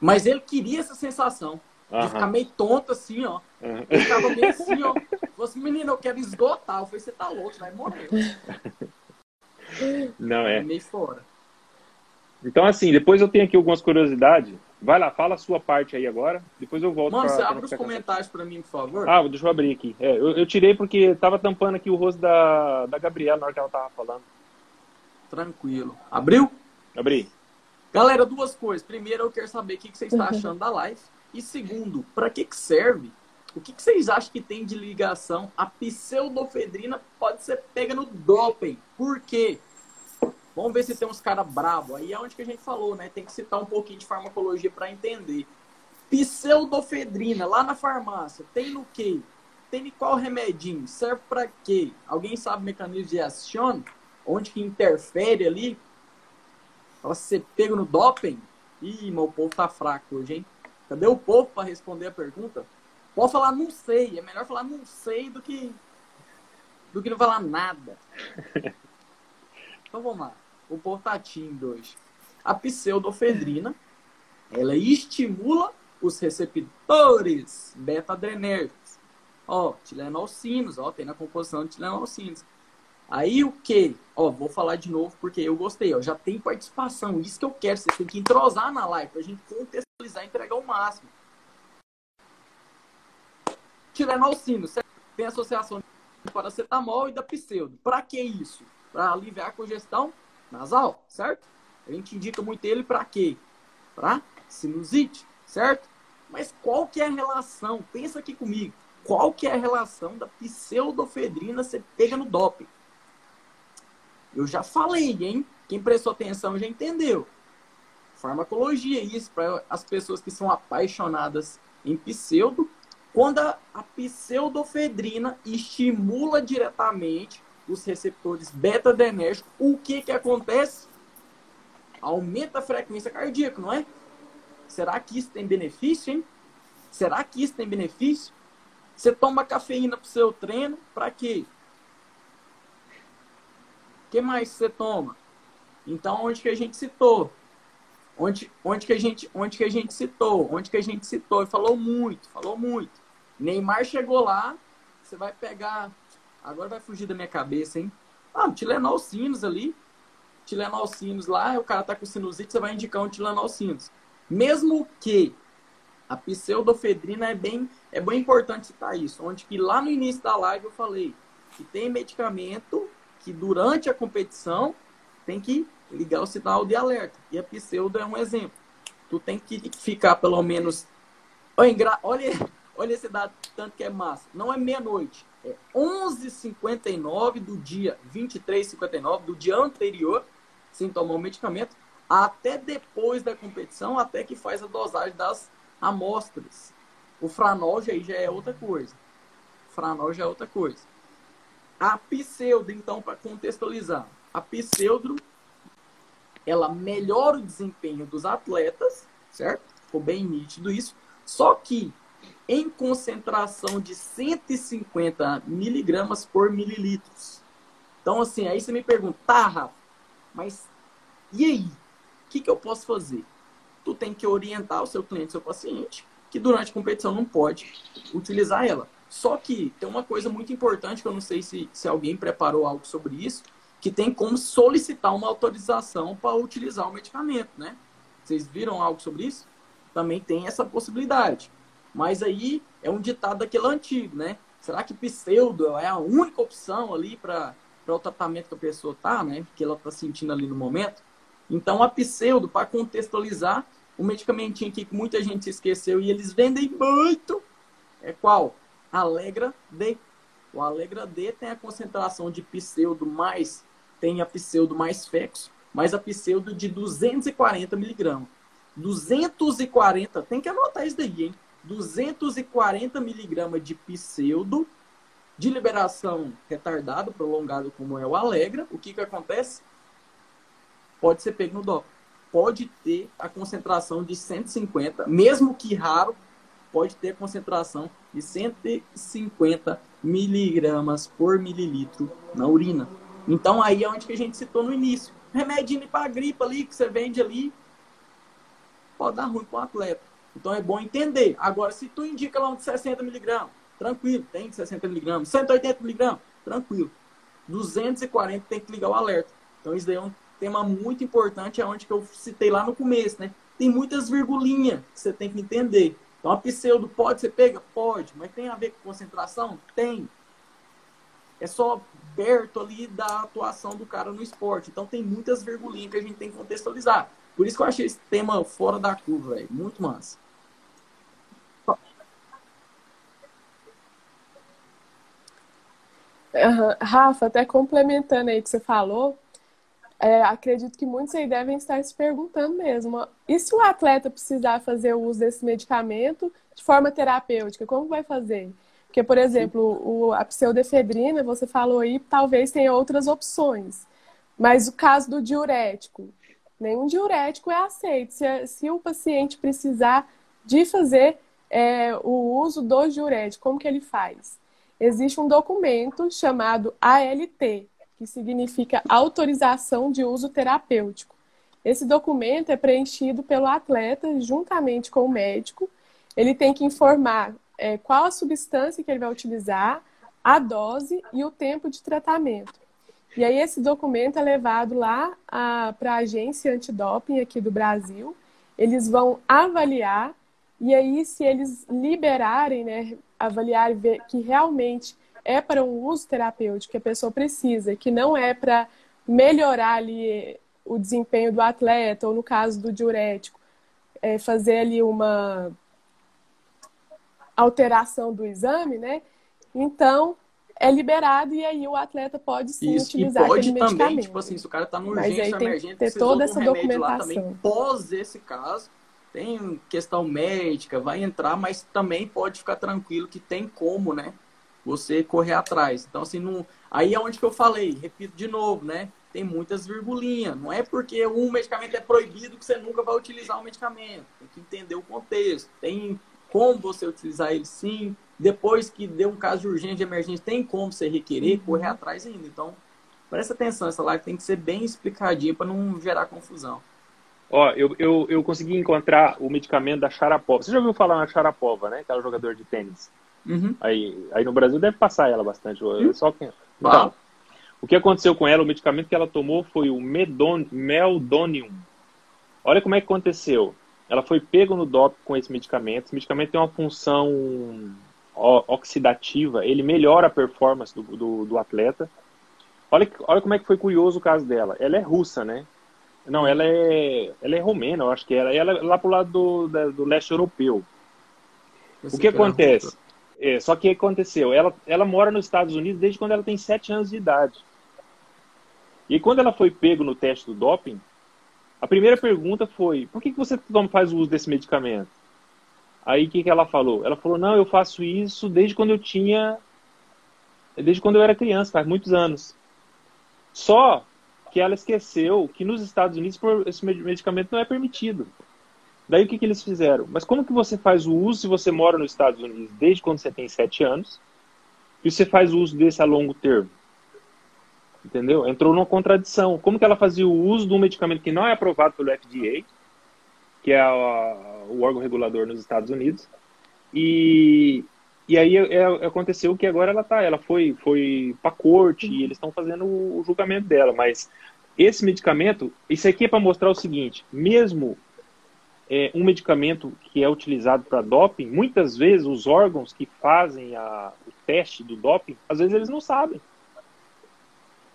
Mas ele queria essa sensação. De ficar meio tonto assim, ó. Ele ficava meio assim, ó. Falou assim, menino, eu quero esgotar. Eu falei, você tá louco, vai morrer. Não é. Meio fora. Então, assim, depois eu tenho aqui algumas curiosidades Vai lá, fala a sua parte aí agora. Depois eu volto. Mano, pra, você abre os comentários para mim, por favor. Ah, deixa eu abrir aqui. É, eu, eu, tirei porque tava tampando aqui o rosto da, da Gabriela na hora que ela tava falando. Tranquilo. Abriu? Abri. Galera, duas coisas. Primeiro, eu quero saber o que, que você está uhum. achando da live. E segundo, para que, que serve? O que, que vocês acham que tem de ligação? A pseudofedrina pode ser pega no doping. Por quê? Vamos ver se tem uns caras bravos. Aí é onde que a gente falou, né? Tem que citar um pouquinho de farmacologia para entender. Pseudofedrina, lá na farmácia, tem no quê? Tem qual remedinho? Serve para quê? Alguém sabe o mecanismo de ação? Onde que interfere ali? Pra ser pego no doping? Ih, meu povo tá fraco hoje, hein? Cadê o povo para responder a pergunta? Pode falar não sei. É melhor falar não sei do que do que não falar nada. Então vamos lá. O tímido hoje. A pseudofedrina, ela estimula os receptores beta-adrenérgicos. Ó, tilenolcinos, ó, tem na composição de tilenolcinos. Aí o que? Ó, vou falar de novo porque eu gostei, ó, já tem participação, isso que eu quero, vocês têm que entrosar na live pra gente contextualizar e entregar o máximo. Tilenolcino, tem associação de paracetamol e da pseudo. Para que isso? Para aliviar a congestão nasal, certo? A gente indica muito ele para quê? Para sinusite, certo? Mas qual que é a relação? Pensa aqui comigo. Qual que é a relação da pseudofedrina ser pega no doping? Eu já falei, hein? Quem prestou atenção já entendeu. Farmacologia, isso para as pessoas que são apaixonadas em pseudo. Quando a, a pseudofedrina estimula diretamente os receptores beta-adrenérgicos, o que que acontece? Aumenta a frequência cardíaca, não é? Será que isso tem benefício, hein? Será que isso tem benefício? Você toma cafeína para o seu treino, para quê? O que mais você toma? Então, onde que a gente citou? Onde, onde, que a gente, onde que a gente citou? Onde que a gente citou? E falou muito, falou muito. Neymar chegou lá, você vai pegar. Agora vai fugir da minha cabeça, hein? Ah, um Tilenol Sinus ali. Tilenol Sinus lá, o cara tá com sinusite, você vai indicar um Tilenol Sinus. Mesmo que a pseudofedrina é bem, é bem importante citar isso. Onde que lá no início da live eu falei que tem medicamento que durante a competição tem que ligar o sinal de alerta. E a pseudo é um exemplo. Tu tem que ficar pelo menos. Olha, olha, olha esse dado, tanto que é massa. Não é meia-noite. É 11h59 do dia 23h59, do dia anterior, sem tomar o medicamento, até depois da competição, até que faz a dosagem das amostras. O franol já, já é outra coisa. O franol já é outra coisa. A pseudo, então, para contextualizar, a pseudo, ela melhora o desempenho dos atletas, certo? Ficou bem nítido isso. Só que em concentração de 150 miligramas por mililitros. Então, assim, aí você me pergunta, tá, Rafa, mas e aí? O que, que eu posso fazer? Tu tem que orientar o seu cliente, seu paciente, que durante a competição não pode utilizar ela. Só que tem uma coisa muito importante que eu não sei se, se alguém preparou algo sobre isso, que tem como solicitar uma autorização para utilizar o medicamento, né? Vocês viram algo sobre isso? Também tem essa possibilidade. Mas aí é um ditado daquele antigo, né? Será que pseudo é a única opção ali para o tratamento que a pessoa tá, né? Que ela está sentindo ali no momento? Então, a pseudo, para contextualizar, o medicamentinho aqui que muita gente esqueceu e eles vendem muito, é qual? Alegra D. O Alegra D tem a concentração de pseudo mais, tem a pseudo mais fexo, mas a pseudo de 240 miligramas. 240, tem que anotar isso daí, hein? 240 miligramas de pseudo de liberação retardada, prolongado como é o Alegra. O que que acontece? pode ser pego no dó. Pode ter a concentração de 150, mesmo que raro, pode ter a concentração de 150 miligramas por mililitro na urina. Então aí é onde que a gente citou no início. Remedinho para gripe ali que você vende ali, pode dar ruim para o atleta. Então é bom entender. Agora, se tu indica lá um de 60 miligramas, tranquilo, tem de 60 miligramas. 180 miligramas, tranquilo. 240 tem que ligar o alerta. Então isso daí é um tema muito importante, é onde que eu citei lá no começo, né? Tem muitas virgulinhas que você tem que entender. Então, a pseudo pode ser pega? Pode. Mas tem a ver com concentração? Tem. É só perto ali da atuação do cara no esporte. Então, tem muitas virgulinhas que a gente tem que contextualizar. Por isso que eu achei esse tema fora da curva, velho. Muito massa. Uhum. Rafa, até complementando aí o que você falou, é, acredito que muitos aí devem estar se perguntando mesmo. E se o atleta precisar fazer o uso desse medicamento de forma terapêutica, como vai fazer? Porque, por exemplo, o, a pseudefedrina, você falou aí, talvez tenha outras opções. Mas o caso do diurético, nenhum diurético é aceito. Se, se o paciente precisar de fazer é o uso do diurético. Como que ele faz? Existe um documento chamado ALT, que significa autorização de uso terapêutico. Esse documento é preenchido pelo atleta juntamente com o médico. Ele tem que informar é, qual a substância que ele vai utilizar, a dose e o tempo de tratamento. E aí esse documento é levado lá para a agência antidoping aqui do Brasil. Eles vão avaliar e aí se eles liberarem, né, avaliar ver que realmente é para um uso terapêutico que a pessoa precisa, que não é para melhorar ali o desempenho do atleta, ou no caso do diurético, é fazer ali uma alteração do exame, né? Então, é liberado e aí o atleta pode sim Isso, utilizar e pode aquele também, tipo assim, se o cara está no urgência emergente, ter toda essa um documentação. também, pós esse caso, tem questão médica, vai entrar, mas também pode ficar tranquilo que tem como, né? Você correr atrás. Então, assim, não... aí é onde que eu falei, repito de novo, né? Tem muitas virgulinhas. Não é porque um medicamento é proibido que você nunca vai utilizar o medicamento. Tem que entender o contexto. Tem como você utilizar ele sim, depois que deu um caso de urgência, de emergência, tem como você requerer, correr atrás ainda. Então, presta atenção, essa live tem que ser bem explicadinha para não gerar confusão. Ó, eu, eu, eu consegui encontrar o medicamento da Sharapova. Você já ouviu falar na Sharapova, né? Aquela jogador de tênis. Uhum. Aí, aí no Brasil deve passar ela bastante. Uhum. Só que... Então, o que aconteceu com ela, o medicamento que ela tomou foi o Medon, Meldonium. Olha como é que aconteceu. Ela foi pega no DOP com esse medicamento. Esse medicamento tem uma função oxidativa, ele melhora a performance do, do, do, atleta. Olha, olha como é que foi curioso o caso dela. Ela é russa, né? Não, ela é, ela é romena, eu acho que ela, ela é lá pro lado do, da, do leste europeu. o que acontece? É, só que aconteceu? Ela, ela mora nos Estados Unidos desde quando ela tem 7 anos de idade. E quando ela foi pego no teste do doping, a primeira pergunta foi: por que, que você faz o uso desse medicamento? Aí o que, que ela falou? Ela falou: não, eu faço isso desde quando eu tinha. Desde quando eu era criança, faz muitos anos. Só que ela esqueceu que nos Estados Unidos esse medicamento não é permitido. Daí o que, que eles fizeram? Mas como que você faz o uso se você mora nos Estados Unidos desde quando você tem 7 anos e você faz o uso desse a longo termo? Entendeu? Entrou numa contradição. Como que ela fazia o uso de um medicamento que não é aprovado pelo FDA, que é a, o órgão regulador nos Estados Unidos, e, e aí é, é, aconteceu que agora ela tá, ela foi, foi para corte e eles estão fazendo o julgamento dela, mas esse medicamento, isso aqui é para mostrar o seguinte, mesmo é, um medicamento que é utilizado para doping, muitas vezes os órgãos que fazem a, o teste do doping, às vezes eles não sabem.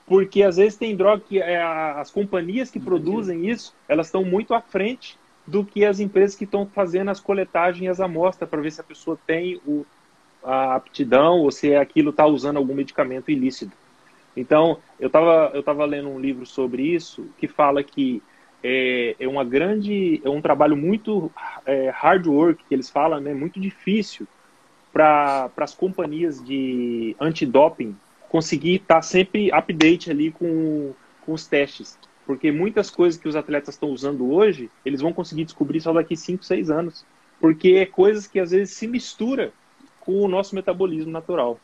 Porque às vezes tem droga que é, as companhias que produzem isso, elas estão muito à frente do que as empresas que estão fazendo as coletagens e as amostras para ver se a pessoa tem o, a aptidão ou se aquilo está usando algum medicamento ilícito. Então, eu estava eu tava lendo um livro sobre isso que fala que é, é uma grande, é um trabalho muito é, hard work, que eles falam, né, muito difícil para as companhias de antidoping conseguir estar tá sempre update ali com, com os testes. Porque muitas coisas que os atletas estão usando hoje, eles vão conseguir descobrir só daqui 5, 6 anos. Porque é coisas que às vezes se mistura com o nosso metabolismo natural.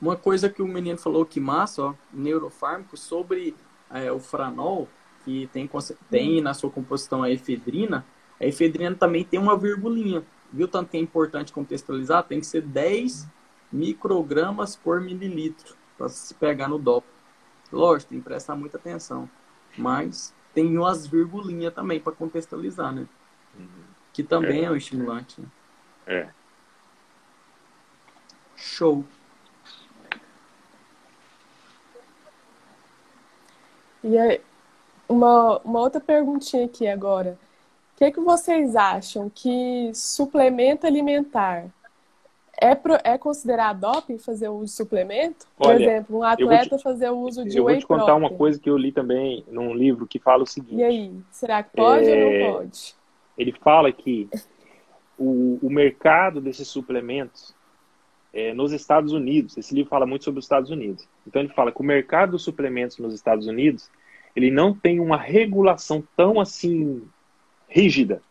Uma coisa que o menino falou que massa, ó, neurofármaco, sobre é, o franol, que tem, tem na sua composição a efedrina, a efedrina também tem uma virgulinha. Viu tanto que é importante contextualizar? Tem que ser 10 microgramas por mililitro para se pegar no DOP. Lógico, tem que prestar muita atenção. Mas tem umas virgulinhas também para contextualizar, né? Que também é, é um estimulante. Né? É. Show. E aí, uma, uma outra perguntinha aqui agora. O que, é que vocês acham que suplemento alimentar é, pro, é considerado doping fazer o uso de suplemento? Por Olha, exemplo, um atleta te, fazer o uso de Eu vou te contar protein. uma coisa que eu li também num livro que fala o seguinte. E aí, será que pode é, ou não é, pode? Ele fala que o, o mercado desses suplementos é, nos Estados Unidos, esse livro fala muito sobre os Estados Unidos. Então ele fala que o mercado dos suplementos nos Estados Unidos, ele não tem uma regulação tão assim rígida.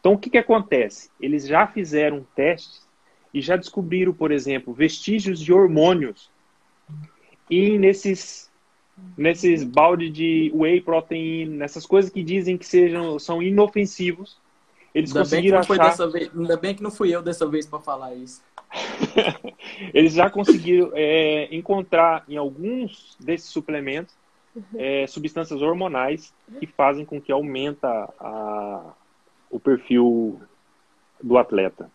Então, o que, que acontece? Eles já fizeram testes e já descobriram, por exemplo, vestígios de hormônios e nesses nesses balde de whey protein, nessas coisas que dizem que sejam são inofensivos. Eles Ainda bem, que conseguiram não foi achar. dessa vez, ainda bem que não fui eu dessa vez para falar isso. Eles já conseguiram é, encontrar em alguns desses suplementos é, substâncias hormonais que fazem com que aumenta a, o perfil do atleta.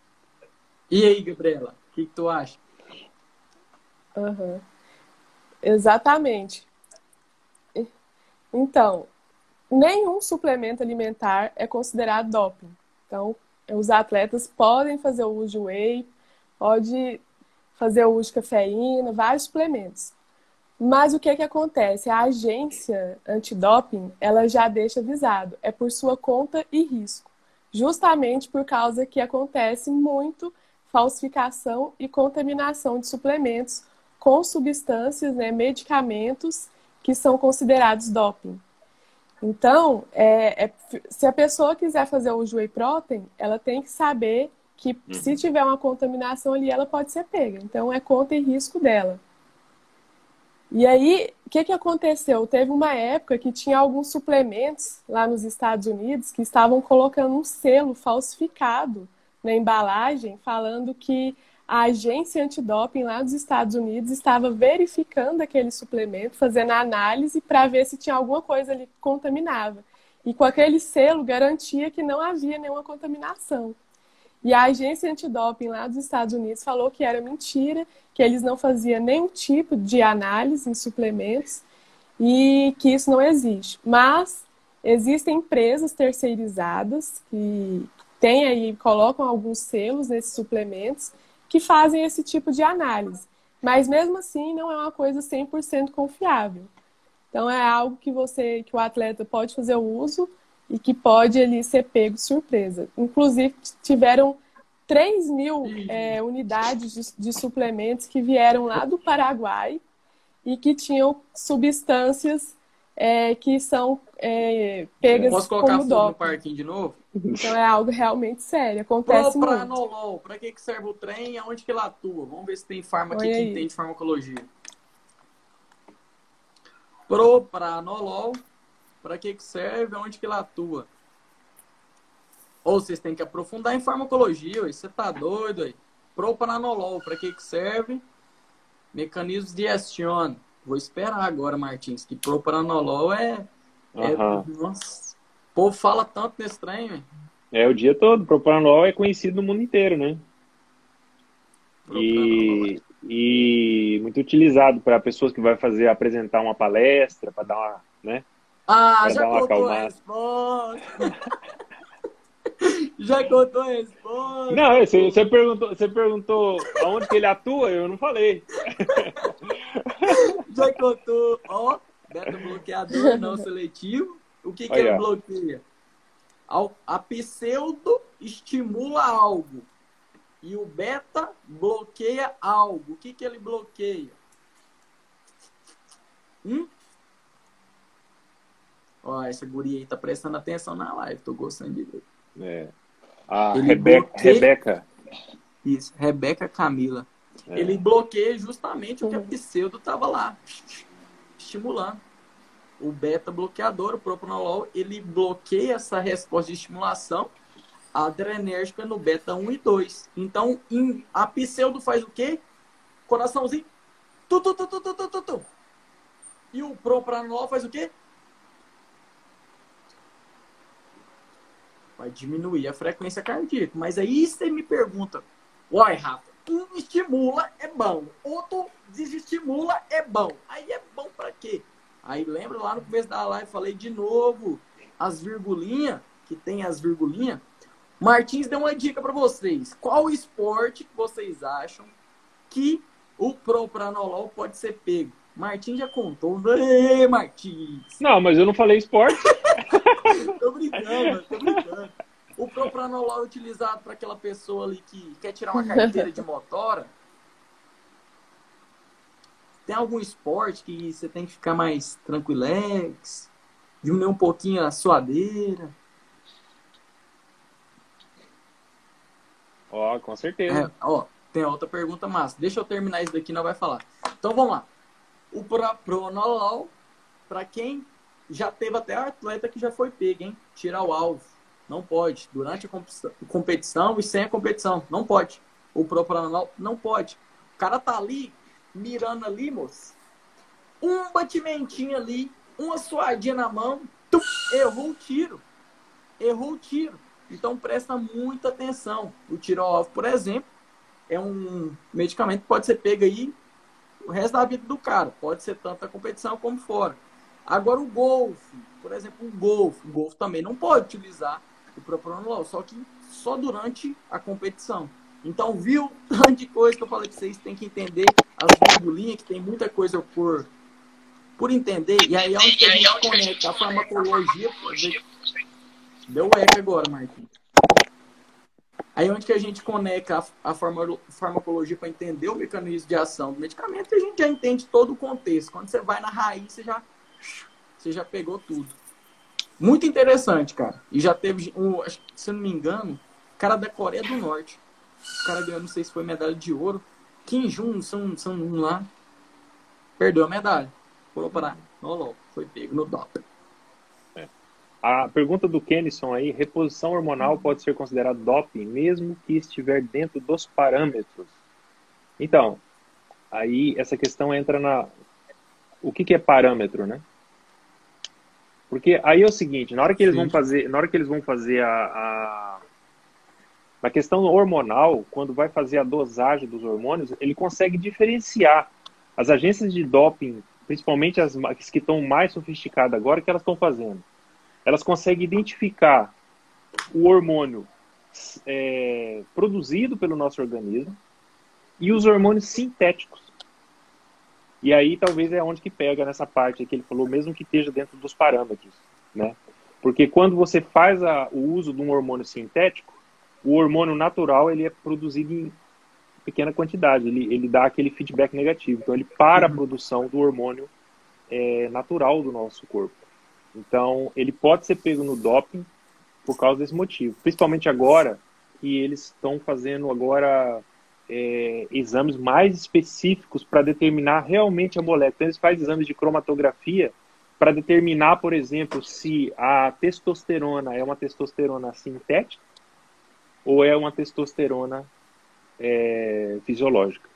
E aí, Gabriela, o que, que tu acha? Aham. Exatamente. Então, nenhum suplemento alimentar é considerado doping. Então, os atletas podem fazer o uso de whey, pode fazer o uso de cafeína, vários suplementos. Mas o que que acontece? A agência antidoping, ela já deixa avisado, é por sua conta e risco. Justamente por causa que acontece muito falsificação e contaminação de suplementos com substâncias, né, medicamentos que são considerados doping. Então, é, é, se a pessoa quiser fazer o whey protein, ela tem que saber que Uhum. se tiver uma contaminação ali, ela pode ser pega. Então, é conta e risco dela. E aí, o que, que aconteceu? Teve uma época que tinha alguns suplementos lá nos Estados Unidos que estavam colocando um selo falsificado na embalagem, falando que a agência antidoping lá dos Estados Unidos estava verificando aquele suplemento, fazendo a análise para ver se tinha alguma coisa ali que contaminava. E com aquele selo garantia que não havia nenhuma contaminação. E a agência antidoping lá dos Estados Unidos falou que era mentira, que eles não faziam nenhum tipo de análise em suplementos e que isso não existe. Mas existem empresas terceirizadas que têm aí, colocam alguns selos nesses suplementos que fazem esse tipo de análise. Mas mesmo assim não é uma coisa 100% confiável. Então é algo que você, que o atleta pode fazer o uso e que pode ali ser pego surpresa. Inclusive tiveram 3 mil é, unidades de, de suplementos que vieram lá do Paraguai e que tinham substâncias é, que são é, pegas Posso colocar como fogo no parquinho de novo? Então é algo realmente sério. Acontece muito. Propranolol, para que, que serve o trem e aonde que ele atua? Vamos ver se tem farma aqui Olha que aí. entende farmacologia. Propranolol, para que, que serve aonde que ele atua? Ou vocês têm que aprofundar em farmacologia, ué, você tá doido aí. Propranolol, para que, que serve? Mecanismos de ação. Vou esperar agora, Martins, que propranolol é. é. Nossa. O povo fala tanto nesse trem, velho. É o dia todo. Propranolol é conhecido no mundo inteiro, né? E, e muito utilizado para pessoas que vai fazer apresentar uma palestra, para dar uma, né? Ah, já dar uma contou a resposta. já contou a resposta. Não, você, você perguntou, você perguntou aonde que ele atua, eu não falei. Já contou. Ó, beta bloqueador não seletivo. O que, que ele bloqueia? A pseudo estimula algo. E o beta bloqueia algo. O que, que ele bloqueia? Hum? Ó, essa guria aí tá prestando atenção na live. Tô gostando de ver. É. A Ele Rebeca, bloqueia- Rebeca. Isso, Rebeca Camila. É. Ele bloqueia justamente o que a pseudo estava lá, estimulando. O beta bloqueador, o propranolol, ele bloqueia essa resposta de estimulação adrenérgica no beta 1 e 2. Então, em- a pseudo faz o quê? Coraçãozinho. Tu, tu, tu, tu, tu, tu, tu, tu. E o propranolol faz o quê? Vai diminuir a frequência cardíaca. Mas aí você me pergunta, uai, Rafa, um estimula é bom, outro desestimula é bom. Aí é bom pra quê? Aí lembra lá no começo da live, falei de novo, as virgulinhas, que tem as virgulinhas. Martins deu uma dica pra vocês. Qual esporte que vocês acham que o propranolol pode ser pego? Martins já contou. Ê, Martins! Não, mas eu não falei esporte. Brincando, tô brincando. O propranolol é utilizado para aquela pessoa ali que quer tirar uma carteira de motora. Tem algum esporte que você tem que ficar mais tranquilex? Diminuir um pouquinho a suadeira? Ó, oh, com certeza. É, ó, tem outra pergunta massa. Deixa eu terminar isso daqui, não vai falar. Então vamos lá. O pronolol, para quem já teve até atleta que já foi pego, hein? Tirar o alvo. Não pode. Durante a competição e sem a competição. Não pode. O propranolol não pode. O cara tá ali, mirando ali, moço. Um batimentinho ali, uma suadinha na mão, tum, errou o tiro. Errou o tiro. Então presta muita atenção. O tiro alvo, por exemplo, é um medicamento que pode ser pego aí o resto da vida do cara. Pode ser tanto a competição como fora. Agora o golfe, por exemplo, o golfe, o golfe também não pode utilizar o propranolol, só que só durante a competição. Então, viu tanto de coisa que eu falei que vocês têm que entender as virgulinhas, que tem muita coisa por, por entender. E aí é onde a gente conecta a farmacologia. Deu eco agora, Marquinhos. Aí é onde que a gente conecta a, farmacologia para entender o mecanismo de ação do medicamento, a gente já entende todo o contexto. Quando você vai na raiz, você já, você já pegou tudo. Muito interessante, cara. E já teve, um, se eu não me engano, cara da Coreia do Norte. O cara ganhou, não sei se foi medalha de ouro. Kim Jun, são, são um lá. Perdeu a medalha. Pulou para. Foi pego no doping. A pergunta do Kennison aí, reposição hormonal pode ser considerado doping, mesmo que estiver dentro dos parâmetros. Então, aí essa questão entra na o que, que é parâmetro, né? Porque aí é o seguinte, na hora que eles Sim. vão fazer, na hora que eles vão fazer a, a na questão hormonal, quando vai fazer a dosagem dos hormônios, ele consegue diferenciar as agências de doping, principalmente as que estão mais sofisticadas agora, que elas estão fazendo elas conseguem identificar o hormônio é, produzido pelo nosso organismo e os hormônios sintéticos. E aí talvez é onde que pega nessa parte que ele falou, mesmo que esteja dentro dos parâmetros, né? Porque quando você faz a, o uso de um hormônio sintético, o hormônio natural ele é produzido em pequena quantidade, ele, ele dá aquele feedback negativo. Então ele para a uhum. produção do hormônio é, natural do nosso corpo. Então, ele pode ser pego no doping por causa desse motivo. Principalmente agora que eles estão fazendo agora é, exames mais específicos para determinar realmente a molécula. Então, eles fazem exames de cromatografia para determinar, por exemplo, se a testosterona é uma testosterona sintética ou é uma testosterona é, fisiológica.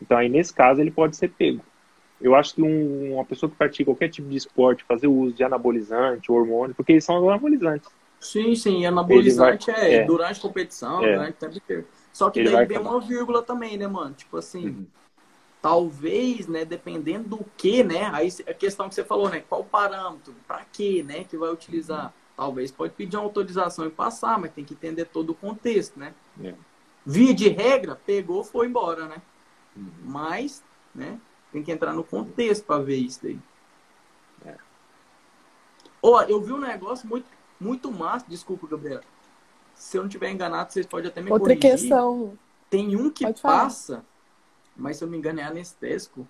Então, aí nesse caso, ele pode ser pego. Eu acho que um, uma pessoa que pratica qualquer tipo de esporte, fazer o uso de anabolizante, hormônio, porque eles são anabolizantes. Sim, sim, anabolizante vai, é, é, durante a competição, é. durante o tempo inteiro. Só que Ele daí vem uma vírgula também, né, mano? Tipo assim, uhum. talvez, né, dependendo do que, né? Aí a questão que você falou, né? Qual parâmetro? Pra quê, né? Que vai utilizar? Uhum. Talvez pode pedir uma autorização e passar, mas tem que entender todo o contexto, né? É. Via de regra, pegou, foi embora, né? Uhum. Mas, né? Tem que entrar no contexto para ver isso daí. É. Ó, eu vi um negócio muito, muito massa. Desculpa, Gabriel. Se eu não tiver enganado, vocês podem até me Outra corrigir. questão. Tem um que passa, mas se eu não me engano é anestésico,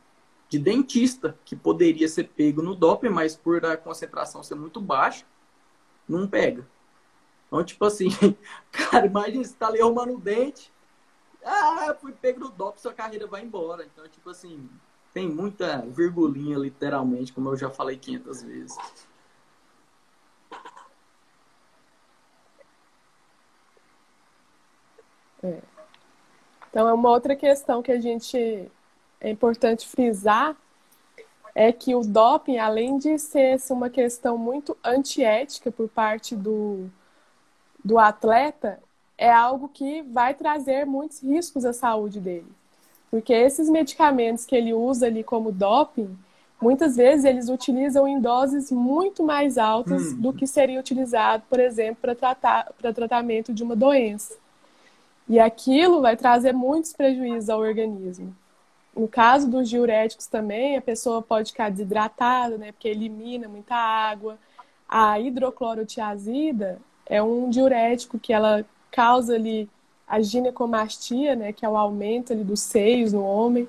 de dentista, que poderia ser pego no doping, mas por a concentração ser muito baixa, não pega. Então, tipo assim, cara, imagina você tá ali arrumando o dente, ah, fui pego no doping, sua carreira vai embora. Então, tipo assim, tem muita virgulinha, literalmente, como eu já falei 500 vezes. É. Então, é uma outra questão que a gente é importante frisar é que o doping, além de ser uma questão muito antiética por parte do, do atleta, é algo que vai trazer muitos riscos à saúde dele. Porque esses medicamentos que ele usa ali como doping, muitas vezes eles utilizam em doses muito mais altas hum. do que seria utilizado, por exemplo, para tratar para tratamento de uma doença. E aquilo vai trazer muitos prejuízos ao organismo. No caso dos diuréticos também, a pessoa pode ficar desidratada, né, porque elimina muita água. A hidroclorotiazida é um diurético que ela causa ali a ginecomastia, né, que é o aumento ali dos seios no homem,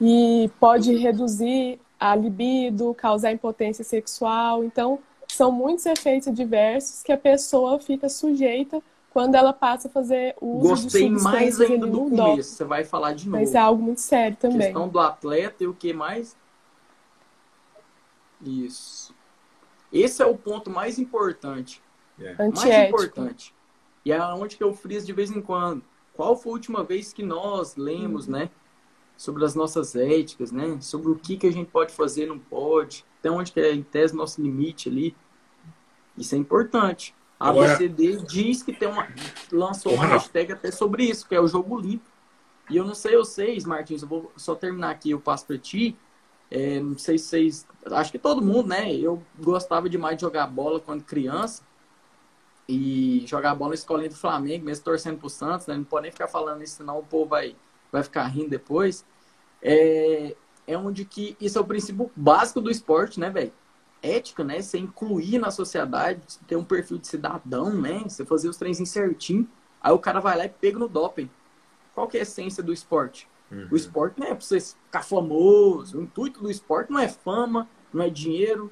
e pode reduzir a libido, causar impotência sexual. Então, são muitos efeitos diversos que a pessoa fica sujeita quando ela passa a fazer uso Gostei de mais ainda do começo. Você vai falar de novo. Mas é algo muito sério também. Questão do atleta e o que mais? Isso. Esse é o ponto mais importante. Mais Antiético. importante. E é onde que eu friso de vez em quando. Qual foi a última vez que nós lemos, né? Sobre as nossas éticas, né? Sobre o que, que a gente pode fazer, não pode. Até onde que é, em tese, nosso limite ali. Isso é importante. A Agora- diz que tem uma, lançou uma hashtag até sobre isso, que é o jogo limpo. E eu não sei vocês, Martins, eu vou só terminar aqui, eu passo para ti. É, não sei se vocês. Acho que todo mundo, né? Eu gostava demais de jogar bola quando criança. E jogar bola na escolinha do Flamengo, mesmo torcendo pro Santos, né? Não pode nem ficar falando isso, senão o povo vai, vai ficar rindo depois. É, é onde que. Isso é o princípio básico do esporte, né, velho? Ética, né? Você incluir na sociedade, ter um perfil de cidadão, né? Você fazer os trenzinhos certinho. Aí o cara vai lá e pega no doping. Qual que é a essência do esporte? Uhum. O esporte não é pra você ficar famoso. O intuito do esporte não é fama, não é dinheiro.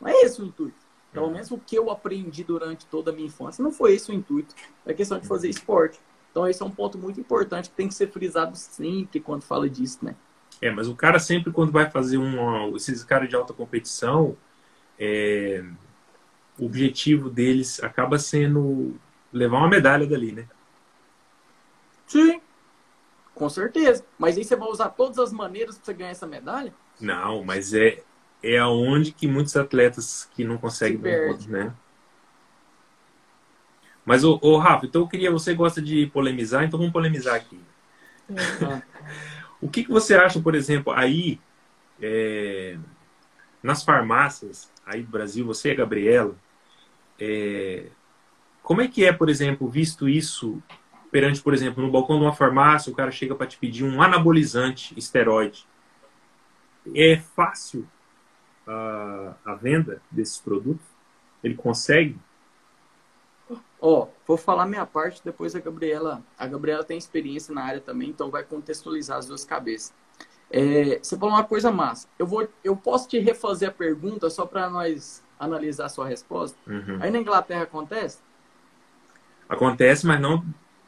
Não é esse o intuito. Pelo menos o que eu aprendi durante toda a minha infância não foi esse o intuito. É questão de fazer esporte. Então esse é um ponto muito importante que tem que ser frisado sempre quando fala disso, né? É, mas o cara sempre quando vai fazer um, esses caras de alta competição, é, o objetivo deles acaba sendo levar uma medalha dali, né? Sim. Com certeza. Mas aí você vai usar todas as maneiras para você ganhar essa medalha? Não, mas é é aonde que muitos atletas que não conseguem dar ponto, né? Mas o, o Rafa, então eu queria você gosta de polemizar, então vamos polemizar aqui. Ah, O que, que você acha, por exemplo, aí é, nas farmácias aí do Brasil, você e a Gabriela, é, como é que é, por exemplo, visto isso perante, por exemplo, no balcão de uma farmácia, o cara chega para te pedir um anabolizante esteroide. É fácil a, a venda desses produtos? Ele consegue? Ó, vou falar minha parte, depois a Gabriela. A Gabriela tem experiência na área também, então vai contextualizar as duas cabeças. É, você falou uma coisa massa. Eu, vou, eu posso te refazer a pergunta só para nós analisar a sua resposta? Uhum. Aí na Inglaterra acontece? Acontece, mas não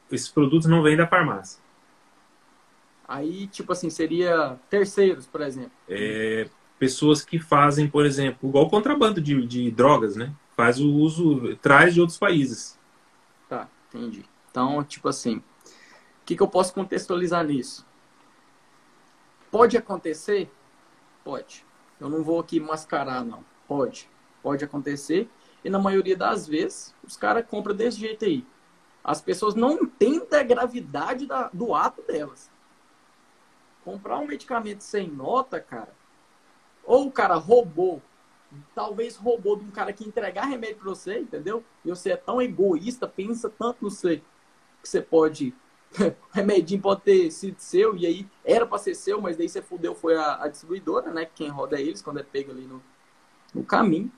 esses produtos não vêm da farmácia. Aí, tipo assim, seria terceiros, por exemplo. é, pessoas que fazem, por exemplo, igual contrabando de, de drogas, né? Faz o uso, traz de outros países. Tá, entendi. Então, tipo assim, o que, que eu posso contextualizar nisso? Pode acontecer? Pode. Eu não vou aqui mascarar, não. Pode. Pode acontecer. E na maioria das vezes, os caras compram desse jeito aí. As pessoas não entendem a gravidade da- do ato delas. Comprar um medicamento sem nota, cara, ou o cara roubou, talvez roubou de um cara que entregar remédio pra você, entendeu? E você é tão egoísta, pensa tanto no você, que você pode. remedinho pode ter sido seu, e aí era pra ser seu, mas daí você fudeu, foi a, a distribuidora, né? Quem roda é eles quando é pego ali no, no caminho.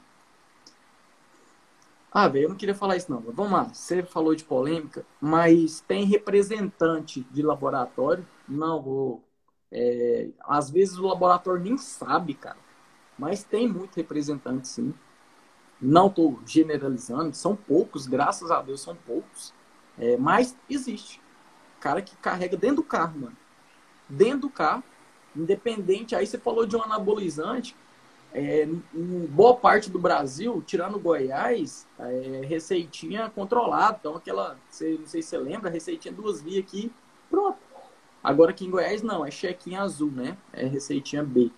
Ah, velho, eu não queria falar isso não. Mas vamos lá, você falou de polêmica, mas tem representante de laboratório? Não, vou. é, às vezes o laboratório nem sabe, cara. Mas tem muito representante, sim. Não estou generalizando, são poucos, graças a Deus são poucos. É, mas existe. Cara que carrega dentro do carro, mano. Dentro do carro, independente. Aí você falou de um anabolizante. É, em boa parte do Brasil, tirando Goiás, é, receitinha controlada. Então, aquela, você, não sei se você lembra, receitinha duas vias aqui, pronto. Agora aqui em Goiás, não, é chequinha azul, né? É receitinha B.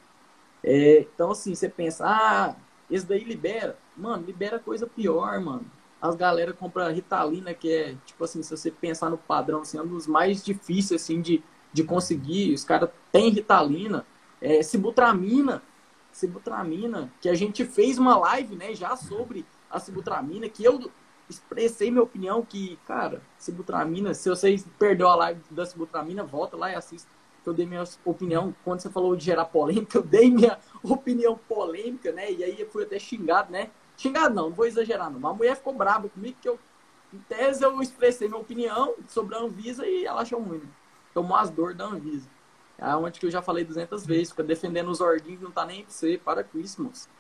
É, então, assim, você pensa, ah, esse daí libera. Mano, libera coisa pior, mano. As galera compram Ritalina, que é, tipo assim, se você pensar no padrão, assim, é um dos mais difíceis, assim, de, de conseguir. Os caras têm Ritalina. É, Sibutramina. Sibutramina, que a gente fez uma live, né, já sobre a Sibutramina, que eu expressei minha opinião que, cara, Sibutramina, se vocês perdeu a live da Sibutramina, volta lá e assista que eu dei minha opinião, quando você falou de gerar polêmica, eu dei minha opinião polêmica, né? E aí eu fui até xingado, né? Xingado não, não vou exagerar não. Mas mulher ficou brava comigo, que eu, em tese, eu expressei minha opinião sobre a Anvisa e ela achou ruim. Né? Tomou as dores da Anvisa. É onde que eu já falei 200 vezes, fica defendendo os ordens, não tá nem pra você, para com isso, moço.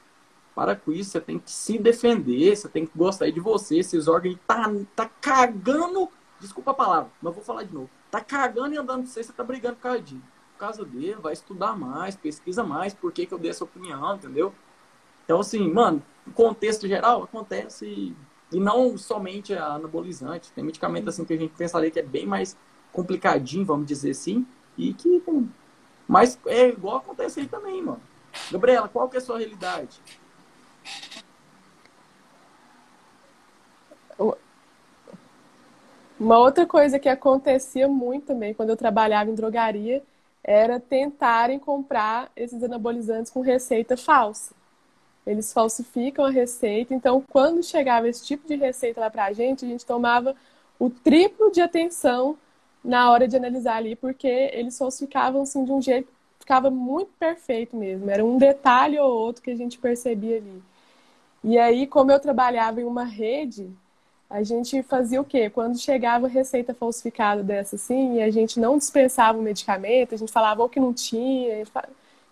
Para com isso, você tem que se defender, você tem que gostar de você, esses órgãos tá, tá cagando, desculpa a palavra, mas vou falar de novo. Tá cagando e andando pra você, você tá brigando por causa, de, por causa dele, vai estudar mais, pesquisa mais, por que, que eu dei essa opinião, entendeu? Então, assim, mano, contexto geral, acontece e, e não somente a anabolizante. Tem medicamento assim que a gente pensaria que é bem mais complicadinho, vamos dizer assim, e que. Mas é igual acontece aí também, mano. Gabriela, qual que é a sua realidade? Uma outra coisa que acontecia muito também quando eu trabalhava em drogaria era tentarem comprar esses anabolizantes com receita falsa. Eles falsificam a receita, então quando chegava esse tipo de receita lá pra gente, a gente tomava o triplo de atenção na hora de analisar ali, porque eles falsificavam assim de um jeito que ficava muito perfeito mesmo. Era um detalhe ou outro que a gente percebia ali. E aí, como eu trabalhava em uma rede, a gente fazia o quê? Quando chegava receita falsificada dessa assim, e a gente não dispensava o medicamento, a gente falava ou que não tinha. Eu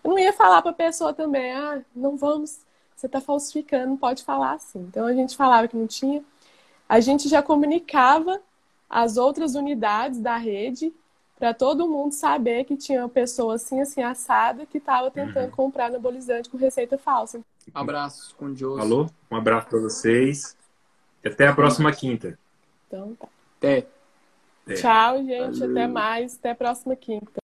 não ia falar para a pessoa também, ah, não vamos, você está falsificando, não pode falar assim. Então a gente falava que não tinha. A gente já comunicava as outras unidades da rede para todo mundo saber que tinha uma pessoa assim, assim, assada, que estava tentando uhum. comprar anabolizante com receita falsa. Abraços com Deus. Alô, um abraço para vocês. E até a próxima quinta. Então tá. Até. Tchau, gente. Valeu. Até mais. Até a próxima quinta.